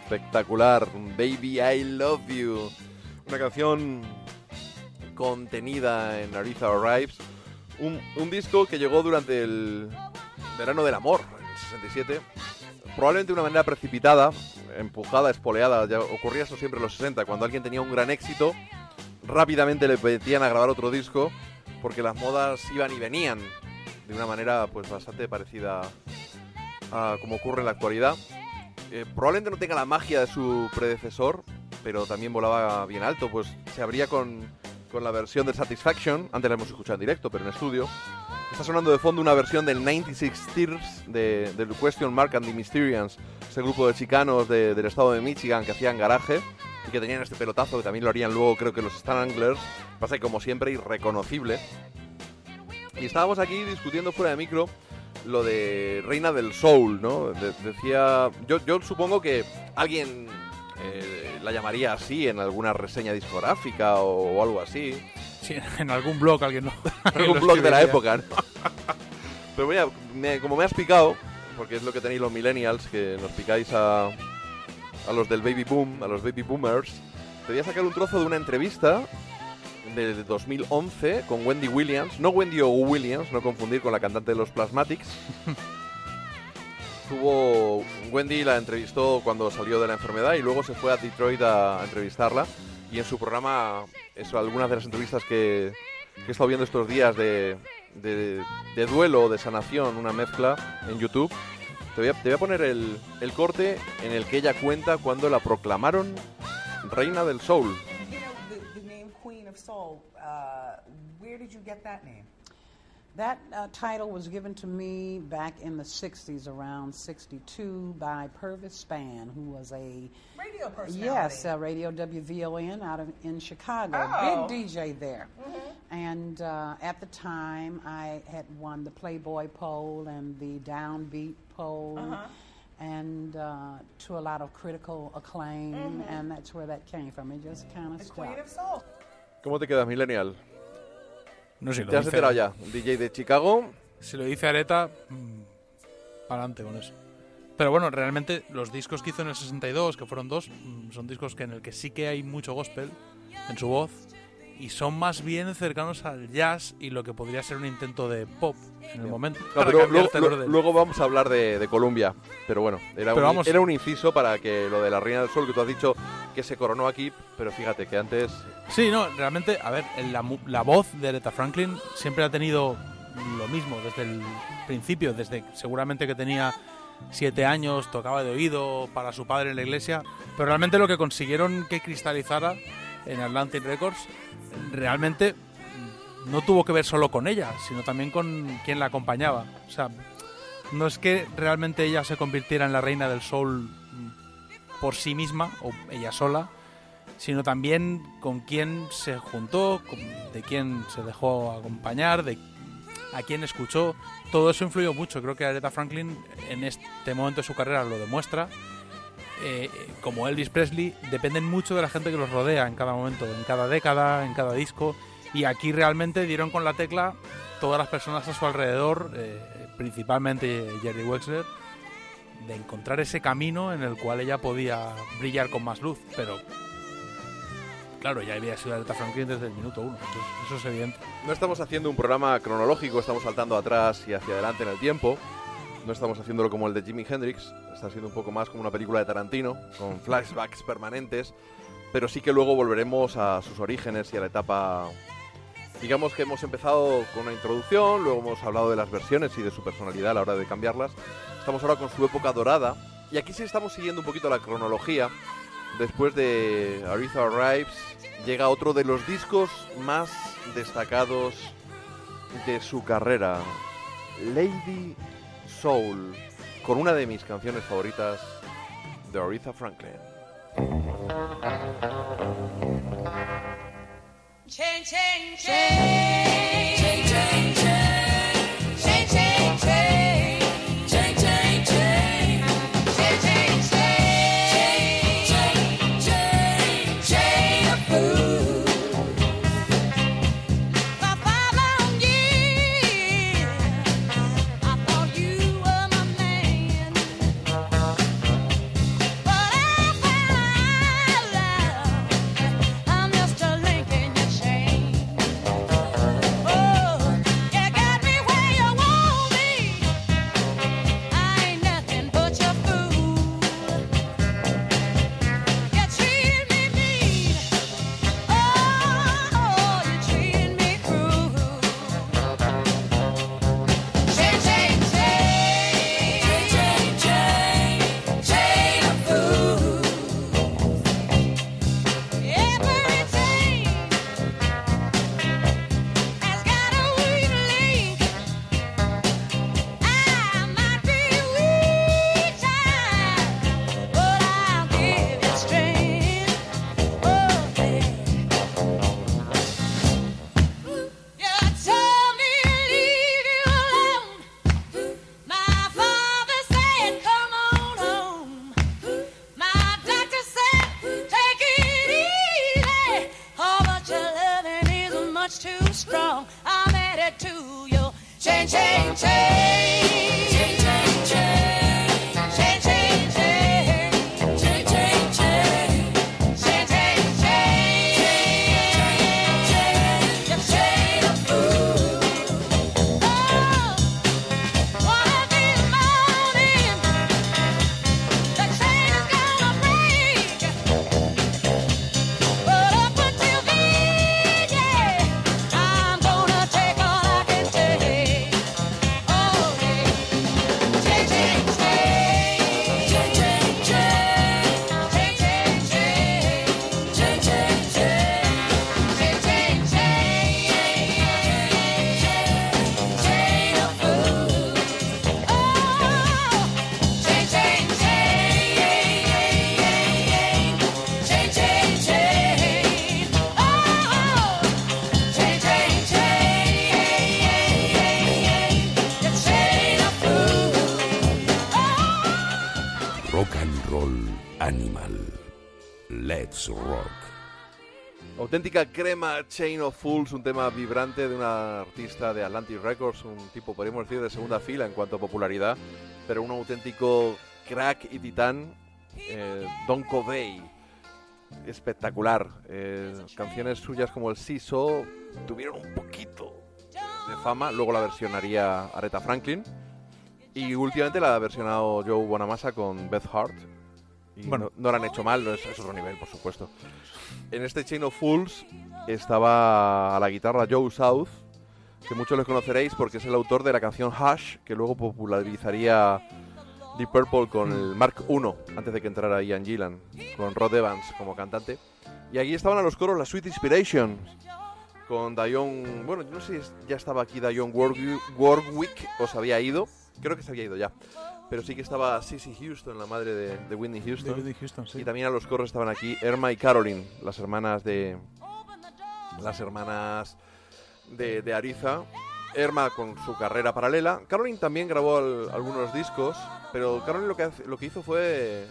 Espectacular, Baby I Love You. Una canción contenida en Aretha Arrives. Un, disco que llegó durante el verano del amor, en el 67. Probablemente de una manera precipitada, empujada, espoleada. Ya ocurría eso siempre en los 60. Cuando alguien tenía un gran éxito, rápidamente le pedían a grabar otro disco porque las modas iban y venían de una manera pues bastante parecida a como ocurre en la actualidad. Eh, probablemente no tenga la magia de su predecesor, pero también volaba bien alto. Pues se abría con, con la versión de Satisfaction. Antes la hemos escuchado en directo, pero en estudio. Está sonando de fondo una versión del 96 Tears de, del Question Mark and the Mysterians, ese grupo de chicanos de- del estado de Michigan que hacían garaje y que tenían este pelotazo, que también lo harían luego, creo que los Stranglers. Pasa que, como siempre, irreconocible. Y estábamos aquí discutiendo fuera de micro lo de Reina del Soul, ¿no? De- decía. Yo, yo supongo que alguien eh, la llamaría así en alguna reseña discográfica o, o algo así. Sí, en algún blog alguien lo. alguien algún lo blog de la época, ¿no? Pero mira, me- como me has picado, porque es lo que tenéis los millennials, que nos picáis a, a los del baby boom, a los baby boomers, te voy a sacar un trozo de una entrevista de 2011 con Wendy Williams, no Wendy o Williams, no confundir con la cantante de los Plasmatics. Tuvo Wendy la entrevistó cuando salió de la enfermedad y luego se fue a Detroit a, entrevistarla y en su programa eso algunas de las entrevistas que, que he estado viendo estos días de, de, de duelo, de sanación, una mezcla en YouTube. Te voy a, te voy a poner el, el corte en el que ella cuenta cuando la proclamaron reina del soul. Of Soul, uh, where did you get that name? That uh, title was given to me back in the 60s, around 62, by Purvis Spann, who was a Radio personality. yes, uh, Radio WVON out of in Chicago, Oh. big DJ there. And uh, at the time, I had won the Playboy poll and the Downbeat poll, and uh, to a lot of critical acclaim, and that's where that came from. It just kind of The Queen of Soul. ¿Cómo te quedas, Millennial? No sé si ¿Te has enterado ya? DJ de Chicago. Si lo dice Areta, para adelante con eso. Pero bueno, realmente los discos que hizo en el 62, que fueron dos, mm, son discos que en el que sí que hay mucho gospel en su voz y son más bien cercanos al jazz y lo que podría ser un intento de pop en el momento. No, pero luego, el luego vamos a hablar de, de Colombia. Pero bueno, era, Pero un, vamos- era un inciso para que lo de la Reina del Sol que tú has dicho que se coronó aquí. Pero fíjate que antes Sí, no, realmente, a ver, la, la voz de Aretha Franklin siempre ha tenido lo mismo desde el principio, desde seguramente que tenía siete años, tocaba de oído para su padre en la iglesia, pero realmente lo que consiguieron que cristalizara en Atlantic Records realmente no tuvo que ver solo con ella, sino también con quien la acompañaba. O sea, no es que realmente ella se convirtiera en la reina del soul por sí misma o ella sola, sino también con quién se juntó, con- de quién se dejó acompañar, de a quién escuchó. Todo eso influyó mucho. Creo que Aretha Franklin en este momento de su carrera lo demuestra. Eh, como Elvis Presley, dependen mucho de la gente que los rodea en cada momento, en cada década, en cada disco. Y aquí realmente dieron con la tecla todas las personas a su alrededor, eh, principalmente Jerry Wexler, de encontrar ese camino en el cual ella podía brillar con más luz. Pero claro, ya había sido Aretha Franklin desde el minuto uno, eso es evidente. no estamos haciendo un programa cronológico, estamos saltando atrás y hacia adelante en el tiempo. No estamos haciéndolo como el de Jimi Hendrix, está siendo un poco más como una película de Tarantino, con flashbacks permanentes, pero sí que luego volveremos a sus orígenes y a la etapa... Digamos que hemos empezado con una introducción, luego hemos hablado de las versiones y de su personalidad a la hora de cambiarlas. Estamos ahora con su época dorada y aquí sí estamos siguiendo un poquito la cronología. Después de Aretha Rives llega otro de los discos más destacados de su carrera, Lady Soul, con una de mis canciones favoritas de Aretha Franklin. Auténtica crema Chain of Fools, un tema vibrante de una artista de Atlantic Records, un tipo, podríamos decir, de segunda fila en cuanto a popularidad, pero un auténtico crack y titán, eh, Don Covey. Espectacular. Eh, canciones suyas como el Siso tuvieron un poquito de fama, luego la versionaría Aretha Franklin. Y últimamente la ha versionado Joe Bonamassa con Beth Hart. Y Bueno. no, no la han hecho mal, no es, es otro nivel, por supuesto. En este Chain of Fools estaba a la guitarra Joe South, que muchos les conoceréis porque es el autor de la canción Hush, que luego popularizaría Deep Purple con el Mark I, antes de que entrara Ian Gillan, con Rod Evans como cantante. Y aquí estaban a los coros la Sweet Inspiration, con Dionne, bueno, yo no sé si ya estaba aquí Warwi- Warwick o se había ido, creo que se había ido ya, pero sí que estaba Cissy Houston, la madre de, de Whitney Houston. David Houston, sí. Y también a los coros estaban aquí Irma y Caroline, las hermanas de las hermanas de, de Ariza. Irma con su carrera paralela. Caroline también grabó al- algunos discos, pero Caroline lo que, lo que hizo fue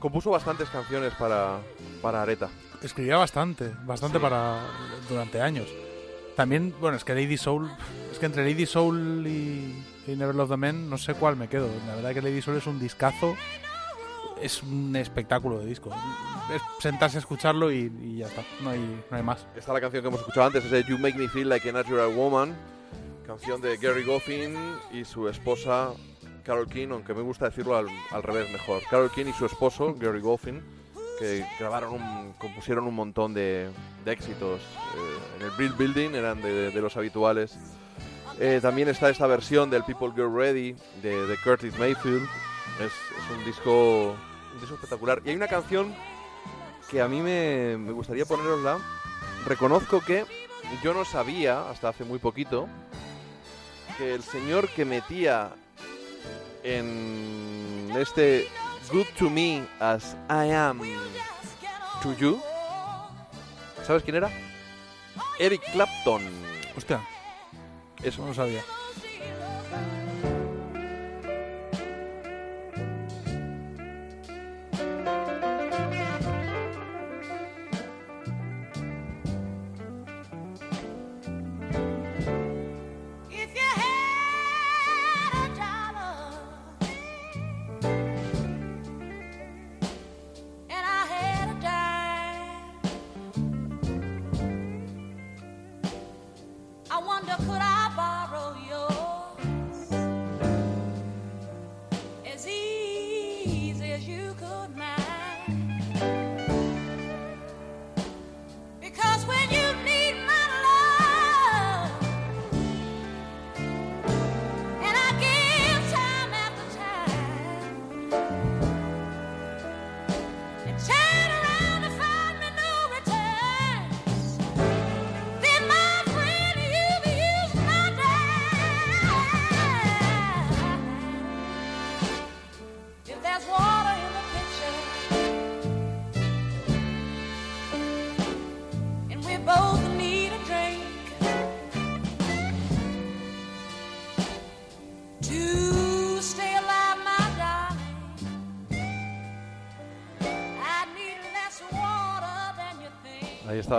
compuso bastantes canciones para, para Areta. Escribía bastante, bastante Sí. para durante años. También, bueno, es que Lady Soul, es que entre Lady Soul y, y Never Love the Men no sé cuál me quedo. La verdad que Lady Soul es un discazo, es un espectáculo de disco. Es sentarse a escucharlo y, y ya está, no hay, no hay más. Esta es la canción que hemos escuchado antes, es de You Make Me Feel Like a Natural Woman, canción de Gary Goffin y su esposa Carol King, aunque me gusta decirlo al, al revés mejor. Carol King y su esposo Gary Goffin, que grabaron, un- compusieron un montón de, de éxitos. eh, en el Brill Building eran de, de los habituales. Eh, también está esta versión del People Get Ready de, Curtis Mayfield. Es, es un disco un disco espectacular. Y hay una canción que a mí me, me gustaría ponerosla. Reconozco que yo no sabía, hasta hace muy poquito, que el señor que metía en este Good to Me as I Am to You, ¿sabes quién era? Eric Clapton. Hostia, Eso. no sabía.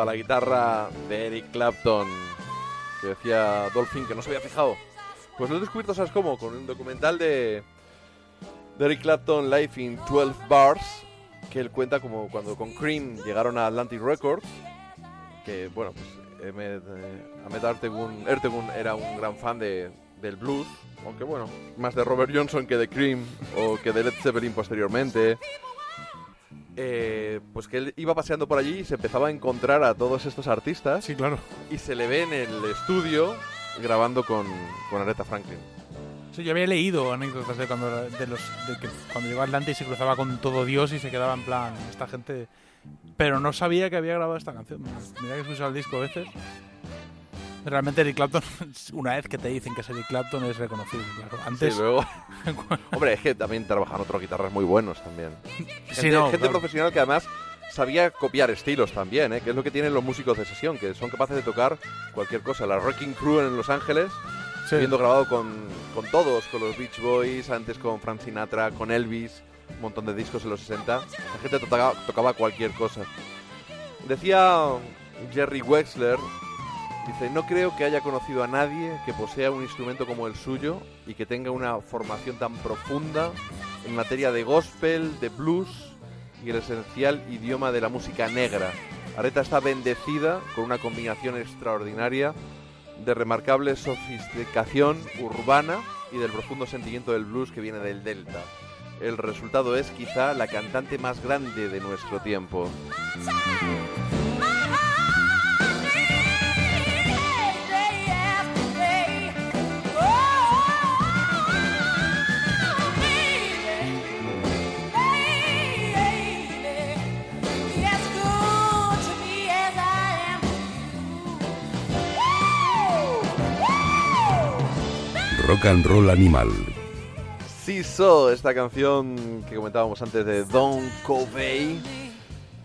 La guitarra de Eric Clapton, que decía Dolphin que no se había fijado Pues lo he descubierto, ¿sabes cómo? Con un documental de, Eric Clapton, Life in 12 Bars, que él cuenta como cuando con Cream llegaron a Atlantic Records, que, bueno, pues Ahmed, eh, Ahmed Ertegun, Ertegun era un gran fan de, del blues, aunque, bueno, más de Robert Johnson que de Cream o que de Led Zeppelin posteriormente. Eh, pues que él iba paseando por allí y se empezaba a encontrar a todos estos artistas Sí, claro. y se le ve en el estudio grabando con, con Aretha Franklin. Sí, yo había leído anécdotas de cuando, de los, de que cuando llegó a Atlanta y se cruzaba con todo Dios y se quedaba en plan, esta gente... Pero no sabía que había grabado esta canción. Mira que he escuchado el disco a veces. Realmente Eric Clapton, una vez que te dicen que es Eric Clapton, es reconocible, claro. Antes... Sí, luego. Hombre, es que también trabajan otros guitarras muy buenos también. Gente, Sí, no, gente claro. profesional que además sabía copiar estilos también, ¿eh? que es lo que tienen los músicos de sesión, que son capaces de tocar cualquier cosa. La Wrecking Crew en Los Ángeles, Sí. viendo grabado con, con todos, con los Beach Boys, antes con Frank Sinatra, con Elvis, un montón de discos en los 60. La gente tocaba, tocaba cualquier cosa. Decía Jerry Wexler, dice, no creo que haya conocido a nadie que posea un instrumento como el suyo y que tenga una formación tan profunda en materia de gospel, de blues y el esencial idioma de la música negra. Areta está bendecida con una combinación extraordinaria de remarcable sofisticación urbana y del profundo sentimiento del blues que viene del Delta. El resultado es quizá la cantante más grande de nuestro tiempo. Rock and Roll Animal. Sí, so, esta canción que comentábamos antes de Don Covey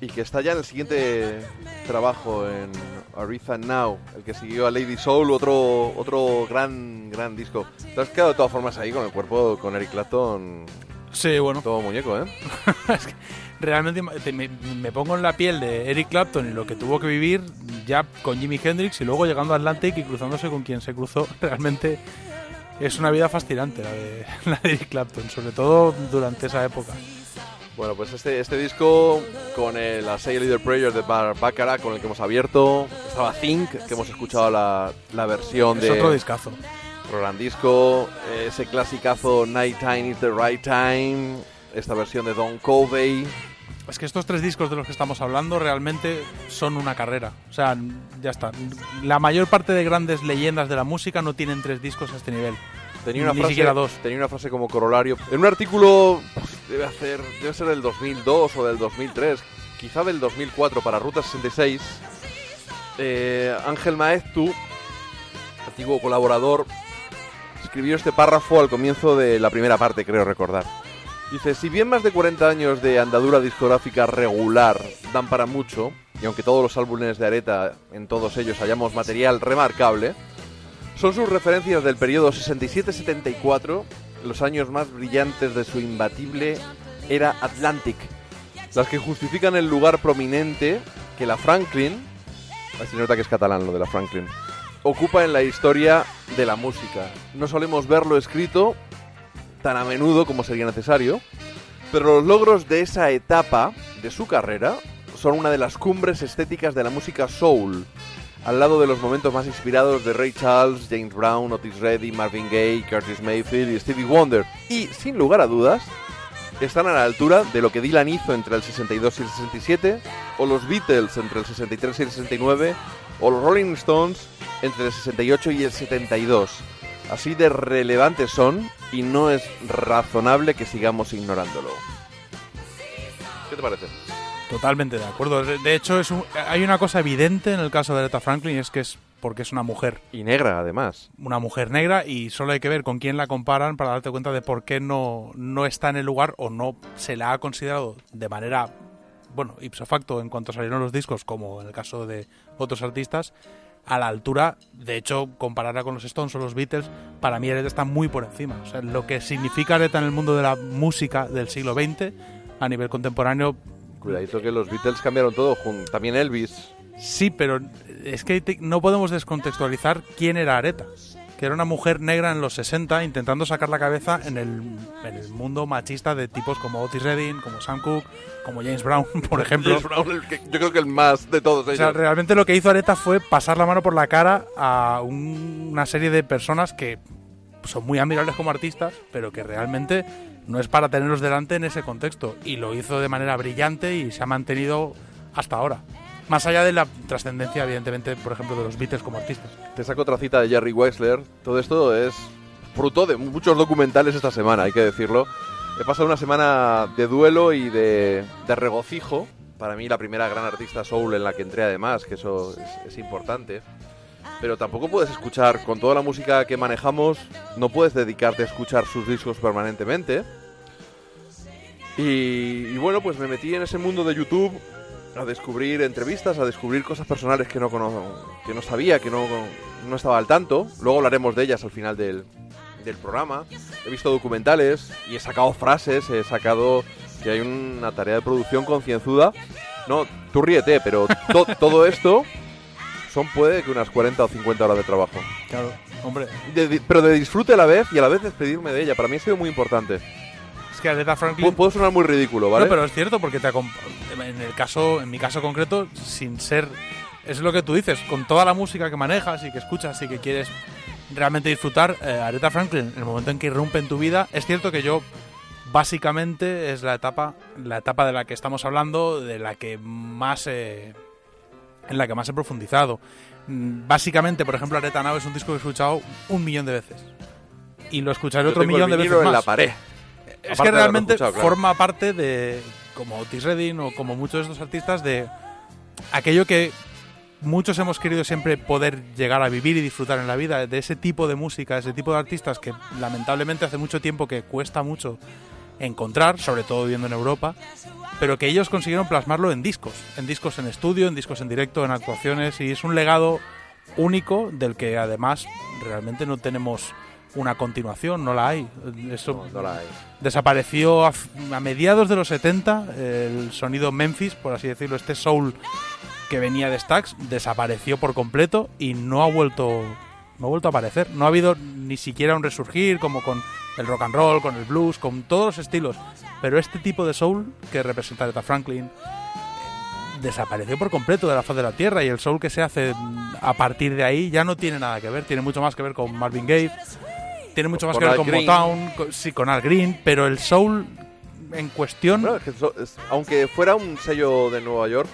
y que está ya en el siguiente trabajo en Aretha Now, el que siguió a Lady Soul, otro otro gran gran disco. Te has quedado de todas formas ahí con el cuerpo con Eric Clapton, Sí, bueno. todo muñeco, ¿eh? Es que realmente te- me, me pongo en la piel de Eric Clapton y lo que tuvo que vivir ya con Jimi Hendrix y luego llegando a Atlantic y cruzándose con quien se cruzó. Realmente es una vida fascinante la de, la de Eric Clapton, sobre todo durante esa época. Bueno, pues este, este disco con el A Say Little Prayer de Bar Baccarat con el que hemos abierto, estaba Think, que hemos escuchado la, la versión Es de otro discazo. Roland Disco, eh, ese clasicazo Night Time is the Right Time, esta versión de Don Covey. Es que estos tres discos de los que estamos hablando realmente son una carrera. O sea, ya está. La mayor parte de grandes leyendas de la música no tienen tres discos a este nivel. Tenía una, Ni frase, siquiera dos. tenía una frase como corolario. En un artículo, pues, debe, hacer, debe ser del 2002 o del 2003, quizá del 2004 para Ruta 66, eh, Ángel Maeztu, antiguo colaborador, escribió este párrafo al comienzo de la primera parte, creo recordar. Dice, si bien más de 40 años de andadura discográfica regular dan para mucho, y aunque todos los álbumes de Areta, en todos ellos hallamos material remarcable, son sus referencias del periodo 67-74, los años más brillantes de su imbatible era Atlantic, las que justifican el lugar prominente que la Franklin, se nota que es catalán lo de la Franklin, ocupa en la historia de la música. No solemos verlo escrito tan a menudo como sería necesario, pero los logros de esa etapa de su carrera son una de las cumbres estéticas de la música soul, al lado de los momentos más inspirados de Ray Charles, James Brown, Otis Redding, Marvin Gaye, Curtis Mayfield y Stevie Wonder. Y, sin lugar a dudas, están a la altura de lo que Dylan hizo entre el 62 y el 67, o los Beatles entre el 63 y el 69, o los Rolling Stones entre el 68 y el 72. Así de relevantes son y no es razonable que sigamos ignorándolo. ¿Qué te parece? Totalmente de acuerdo. De, de hecho, es un- hay una cosa evidente en el caso de Aretha Franklin y es que es porque es una mujer. Y negra, además. Una mujer negra y solo hay que ver con quién la comparan para darte cuenta de por qué no, no está en el lugar o no se la ha considerado de manera, bueno, ipso facto en cuanto salieron los discos, como en el caso de otros artistas, a la altura, de hecho, compararla con los Stones o los Beatles, para mí Aretha está muy por encima. O sea, lo que significa Aretha en el mundo de la música del siglo XX, a nivel contemporáneo, Cuidadito que los Beatles cambiaron todo, también Elvis. Sí, pero es que no podemos descontextualizar quién era Areta. Que era una mujer negra en los 60 intentando sacar la cabeza en el, en el mundo machista de tipos como Otis Redding, como Sam Cooke, como James Brown, por ejemplo. James Brown, el que- yo creo que el más de todos O ellos. sea, realmente lo que hizo Areta fue pasar la mano por la cara a un- una serie de personas que son muy admirables como artistas, pero que realmente no es para tenerlos delante en ese contexto. Y lo hizo de manera brillante y se ha mantenido hasta ahora. Más allá de la trascendencia, evidentemente, por ejemplo, de los Beatles como artistas. Te saco otra cita de Jerry Wexler. Todo esto es fruto de muchos documentales esta semana, hay que decirlo. He pasado una semana de duelo y de, de regocijo. Para mí la primera gran artista soul en la que entré además, que eso es, importante. Pero tampoco puedes escuchar, con toda la música que manejamos, no puedes dedicarte a escuchar sus discos permanentemente. Y bueno, pues me metí en ese mundo de YouTube a descubrir entrevistas, a descubrir cosas personales que no, que no sabía, que no, no estaba al tanto. Luego hablaremos de ellas al final del, del programa. He visto documentales y he sacado frases, he sacado que hay una tarea de producción concienzuda. No, tú ríete, pero to- todo esto son puede que unas 40 o 50 horas de trabajo. Claro, hombre. De- pero de disfrute a la vez y a la vez despedirme de ella. Para mí ha sido muy importante. Es que Aretha Franklin... Pu- Puedo sonar muy ridículo, ¿vale? No, pero es cierto porque te en el caso, en mi caso concreto, sin ser es lo que tú dices, con toda la música que manejas y que escuchas y que quieres realmente disfrutar, eh, Aretha Franklin, el momento en que irrumpe en tu vida, es cierto que yo básicamente es la etapa, la etapa de la que estamos hablando, de la que más eh, en la que más he profundizado. Mm, Básicamente, por ejemplo, Aretha Now es un disco que he escuchado un millón de veces. Y lo escucharé Yo otro millón de veces vinilo en más. la pared. Es que realmente claro. forma parte de, como Otis Redding o como muchos de estos artistas, de aquello que muchos hemos querido siempre poder llegar a vivir y disfrutar en la vida, de ese tipo de música, ese tipo de artistas que lamentablemente hace mucho tiempo que cuesta mucho encontrar, sobre todo viviendo en Europa, pero que ellos consiguieron plasmarlo en discos, en discos en estudio, en discos en directo, en actuaciones, y es un legado único del que además realmente no tenemos una continuación, no la hay. Eso No, no la hay. Desapareció a, a mediados de los 70 el sonido Memphis, por así decirlo, este soul que venía de Stax, desapareció por completo y no ha vuelto no ha vuelto a aparecer. No ha habido ni siquiera un resurgir como con el rock and roll, con el blues, con todos los estilos. Pero este tipo de soul que representa Aretha Franklin eh, desapareció por completo de la faz de la tierra y el soul que se hace mm, a partir de ahí ya no tiene nada que ver. Tiene mucho más que ver con Marvin Gaye, tiene mucho más Con que ver Al con Green. Motown, con- sí, con Al Green, pero el soul en cuestión Bueno, es que so- es- aunque fuera un sello de Nueva York,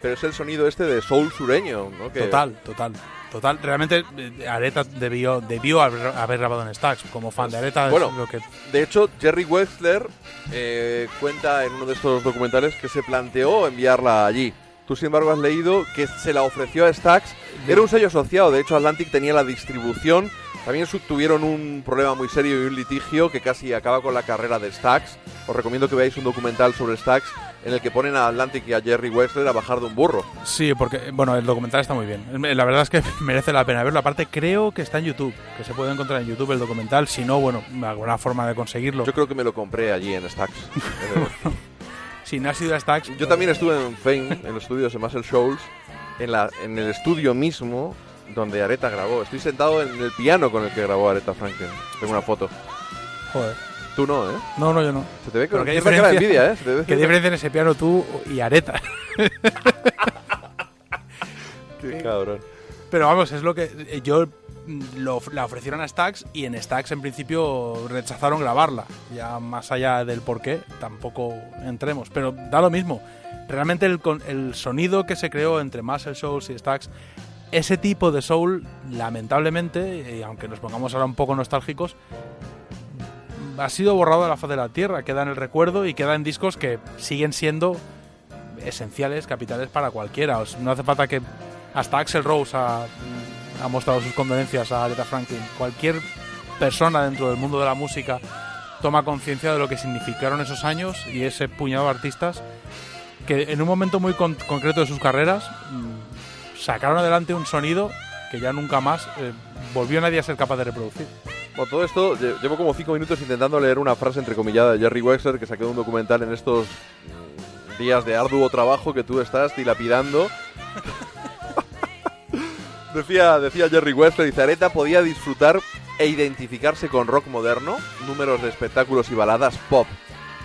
pero es el sonido este de soul sureño, ¿no? Que- Total, total. Total, realmente eh, Areta debió, debió haber, haber grabado en Stax. Como fan de Areta, es Bueno. lo que. De hecho, Jerry Wexler eh, cuenta en uno de estos documentales que se planteó enviarla allí. Tú, sin embargo, has leído que se la ofreció a Stax. Era un sello asociado, de hecho, Atlantic tenía la distribución. También tuvieron un problema muy serio y un litigio que casi acaba con la carrera de Stax. Os recomiendo que veáis un documental sobre Stax en el que ponen a Atlantic y a Jerry Wexler a bajar de un burro. Sí, porque, bueno, el documental está muy bien. La verdad es que merece la pena verlo. Aparte, creo que está en YouTube, que se puede encontrar en YouTube el documental. Si no, bueno, alguna forma de conseguirlo. Yo creo que me lo compré allí en Stax. Eh, si no has ido a Stax. Yo también estuve en Fame, en los estudios de Muscle Shoals, en, la, en el estudio mismo donde Aretha grabó. Estoy sentado en el piano con el que grabó Aretha Franklin. Tengo una foto. Joder. Tú no, ¿eh? No, no, yo no. Se te ve con cara de diferencia- envidia, ¿eh? Se te ve ¿Qué diferencia en ese piano tú y Areta? Qué cabrón. Pero vamos, es lo que eh, yo mm, lo, la ofrecieron a Stax y en Stax en principio rechazaron grabarla. Ya más allá del por qué, tampoco entremos. Pero da lo mismo. Realmente el, el sonido que se creó entre Muscle Souls y Stax, ese tipo de soul, lamentablemente, aunque nos pongamos ahora un poco nostálgicos, ha sido borrado de la faz de la tierra. Queda en el recuerdo y queda en discos que siguen siendo esenciales, capitales para cualquiera. No hace falta que hasta Axel Rose ha, mostrado sus condolencias a Aretha Franklin. Cualquier persona dentro del mundo de la música toma conciencia de lo que significaron esos años y ese puñado de artistas que en un momento muy con- concreto de sus carreras mm, sacaron adelante un sonido que ya nunca más eh, volvió nadie a ser capaz de reproducir. Por todo esto, lle- llevo como cinco minutos intentando leer una frase entrecomillada de Jerry Wexler que saqué de un documental en estos mm, días de arduo trabajo que tú estás dilapidando. Decía, decía Jerry West, dice, Areta podía disfrutar e identificarse con rock moderno, números de espectáculos y baladas pop,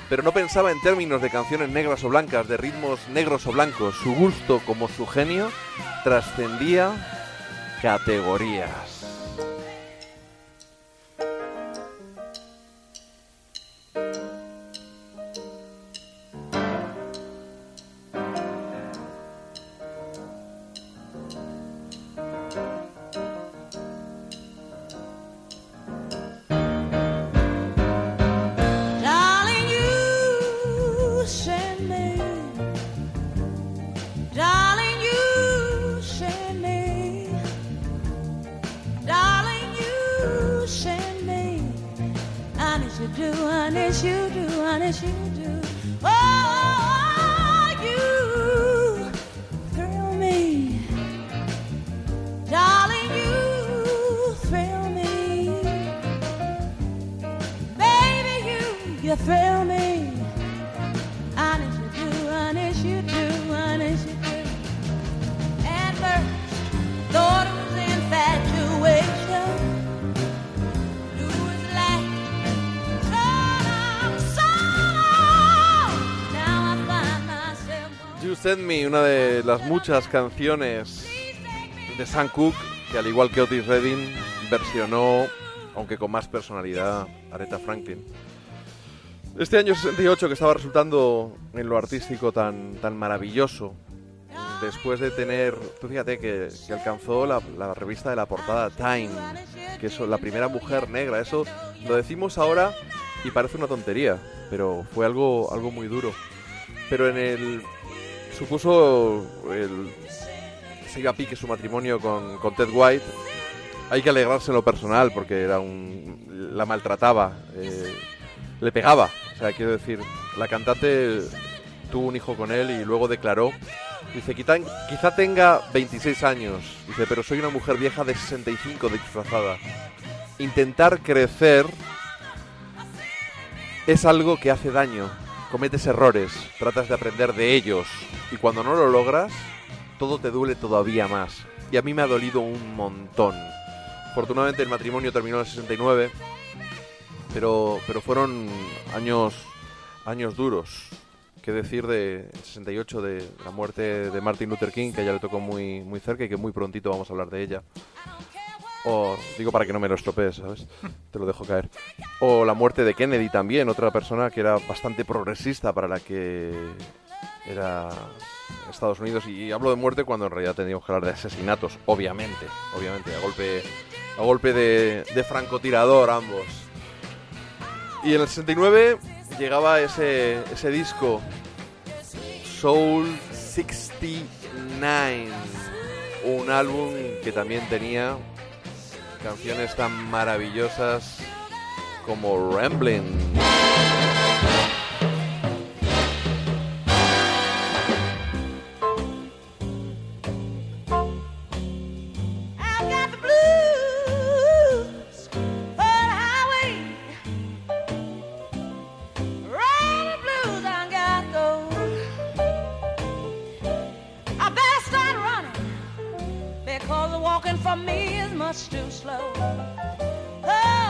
pero no pensaba en términos de canciones negras o blancas, de ritmos negros o blancos. Su gusto como su genio trascendía categorías. Send Me, una de las muchas canciones de Sam Cooke, que al igual que Otis Redding, versionó, aunque con más personalidad, Aretha Franklin. Este año 68 que estaba resultando en lo artístico tan, tan maravilloso, después de tener, tú fíjate que, que alcanzó la, la revista de la portada Time, que es la primera mujer negra, eso lo decimos ahora y parece una tontería, pero fue algo, algo muy duro. Pero en el supuso el se iba a pique su matrimonio con, Ted White. Hay que alegrarse en lo personal porque era un la maltrataba, eh, le pegaba. O sea, quiero decir, la cantante tuvo un hijo con él y luego declaró. Dice, quizá tenga 26 años, dice, pero soy una mujer vieja de 65 disfrazada. Intentar crecer es algo que hace daño. Cometes errores, tratas de aprender de ellos y cuando no lo logras, todo te duele todavía más. Y a mí me ha dolido un montón. Afortunadamente el matrimonio terminó en el 69, pero, pero fueron años, años duros. ¿Qué decir de 68 de la muerte de Martin Luther King, que ya le tocó muy, muy cerca y que muy prontito vamos a hablar de ella? O digo para que no me lo estropees, ¿sabes? Te lo dejo caer. O la muerte de Kennedy también, otra persona que era bastante progresista para la que era Estados Unidos. Y hablo de muerte cuando en realidad tendríamos que hablar de asesinatos, obviamente, obviamente, a golpe, a golpe de, francotirador ambos. Y en el 69 llegaba ese, ese disco, Soul 69, un álbum que también tenía canciones tan maravillosas como Rambling. Walking for me is much too slow. Oh,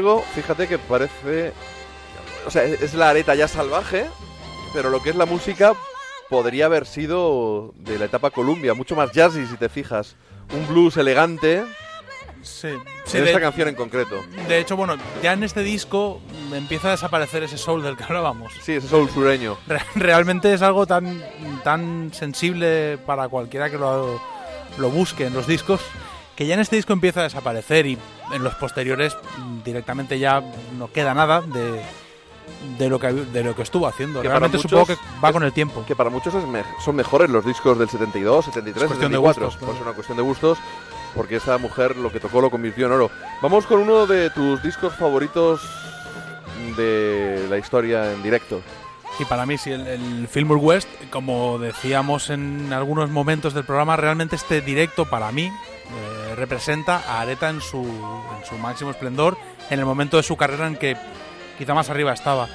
embargo, fíjate que parece. O sea, es la areta ya salvaje, pero lo que es la música podría haber sido de la etapa Columbia, mucho más jazzy si te fijas. Un blues elegante Sí, sí, en de, esta canción en concreto. de hecho, bueno, ya en este disco empieza a desaparecer ese soul del que hablábamos. Sí, ese soul sureño. Re- realmente es algo tan, tan sensible para cualquiera que lo, lo busque en los discos que ya en este disco empieza a desaparecer y en los posteriores mm, directamente ya no queda nada de, de, lo, que, de lo que estuvo haciendo. Que Realmente muchos supongo que va es- con el tiempo. Que para muchos es me- son mejores los discos del 72, 73, Es cuestión de 74. gustos, Pues claro. es una cuestión de gustos, porque esa mujer lo que tocó lo convirtió en oro. Vamos con uno de tus discos favoritos de la historia en directo. Y para mí, sí, el, el West, como decíamos en algunos momentos del programa, realmente este directo para mí eh, representa a Areta en su, en su máximo esplendor, en el momento de su carrera en que quizá más arriba estaba.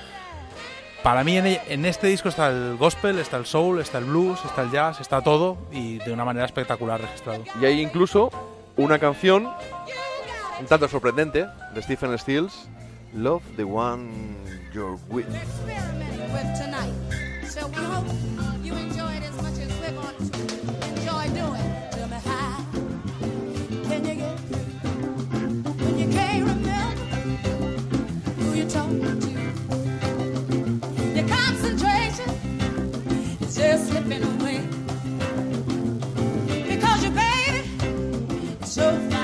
Para mí en, en este disco está el gospel, está el soul, está el blues, está el jazz, está todo y de una manera espectacular registrado. Y hay incluso una canción un tanto sorprendente de Stephen Stills, Love the One You're With. experimenting with tonight. So we hope uh, you enjoy it as much as we're going to enjoy doing. Tell me how can you get through when you can't remember who you're talking to? Your concentration is just slipping away because your baby is so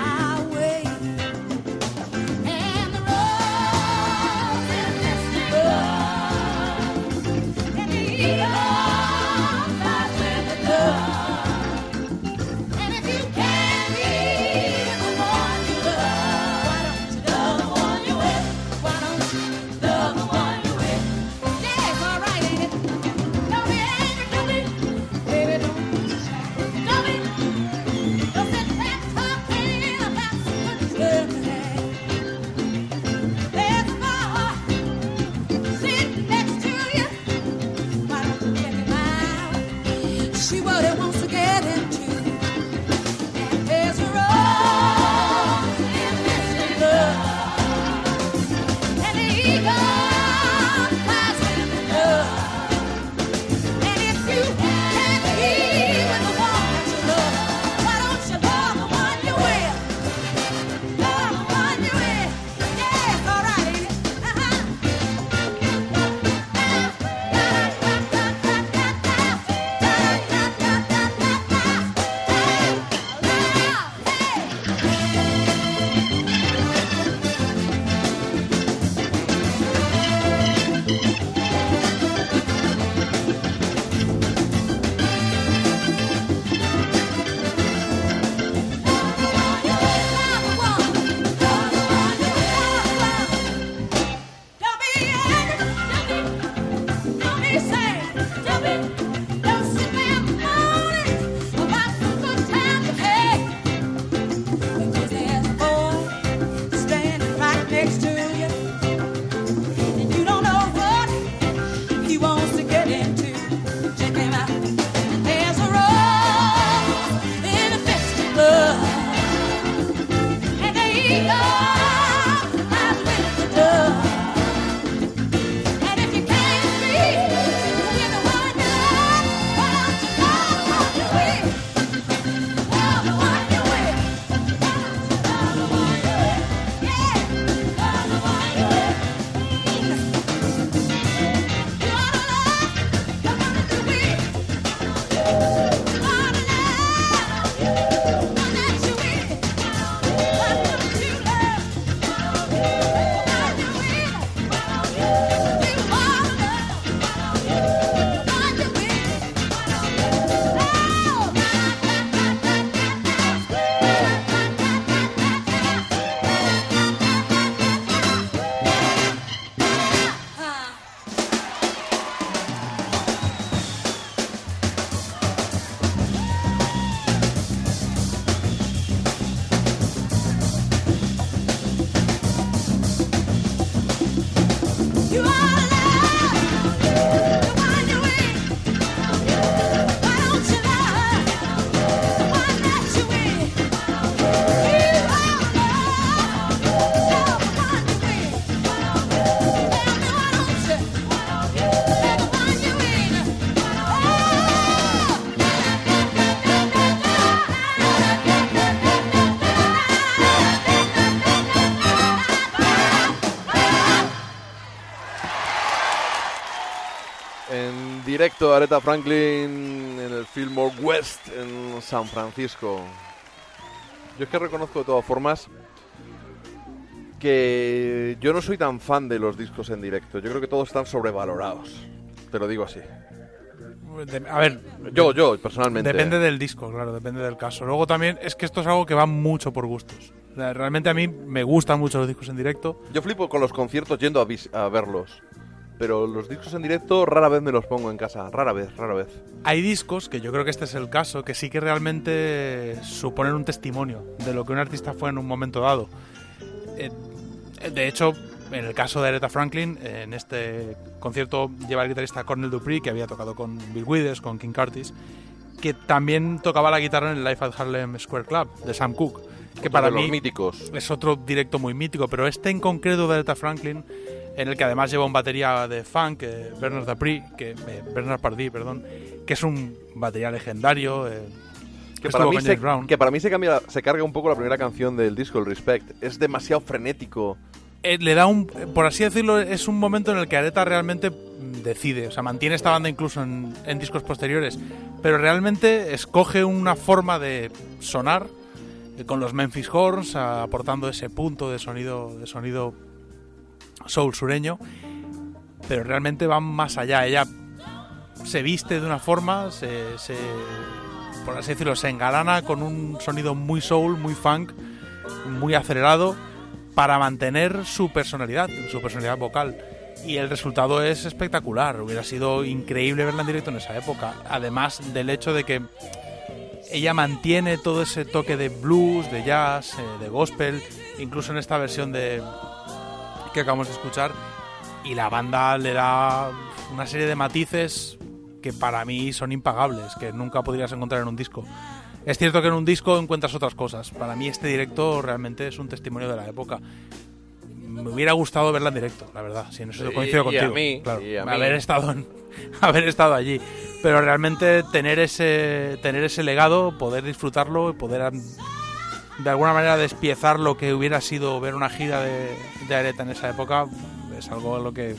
Directo, Aretha Franklin en el Fillmore West en San Francisco. Yo es que reconozco de todas formas que yo no soy tan fan de los discos en directo. Yo creo que todos están sobrevalorados. Te lo digo así. De- a ver, Yo, yo, personalmente. Depende del disco, claro, depende del caso. Luego también es que esto es algo que va mucho por gustos. O sea, realmente a mí me gustan mucho los discos en directo. Yo flipo con los conciertos yendo a, vis- a verlos. Pero los discos en directo rara vez me los pongo en casa. Rara vez, rara vez. Hay discos, que yo creo que este es el caso, que sí que realmente suponen un testimonio de lo que un artista fue en un momento dado. Eh, de hecho, en el caso de Aretha Franklin, en este concierto lleva el guitarrista Cornel Dupree, que había tocado con Bill Withers, con King Curtis, que también tocaba la guitarra en el Live at Harlem Square Club de Sam Cooke. Que Otro para mí míticos. es otro directo muy mítico, pero este en concreto de Aretha Franklin, en el que además lleva un batería de funk, eh, Bernard Dapri, que eh, Bernard Pardee, perdón, que es un batería legendario. eh, Que para, mí se, que para mí se, cambia, se carga un poco la primera canción del disco, el Respect. Es demasiado frenético. Eh, le da un, por así decirlo, es un momento en el que Aretha realmente mm, decide, o sea, mantiene esta banda incluso en, en discos posteriores, pero realmente escoge una forma de sonar eh, con los Memphis Horns aportando ese punto de sonido de sonido soul sureño, pero realmente van más allá. Ella se viste de una forma, se, por así decirlo, se engalana con un sonido muy soul, muy funk, muy acelerado para mantener su personalidad, su personalidad vocal. Y el resultado es espectacular. Hubiera sido increíble verla en directo en esa época. Además del hecho de que ella mantiene todo ese toque de blues, de jazz, eh, de gospel, incluso en esta versión de que acabamos de escuchar. Y la banda le da una serie de matices que para mí son impagables, que nunca podrías encontrar en un disco. Es cierto que en un disco encuentras otras cosas. Para mí este directo realmente es un testimonio de la época. Me hubiera gustado verla en directo, la verdad. Si en eso Y- coincido y a contigo. mí, claro, y a mí. haber estado en- haber estado allí. Pero realmente tener ese tener ese legado, poder disfrutarlo y poder de alguna manera despiezar lo que hubiera sido ver una gira de, de Aretha en esa época es algo a lo que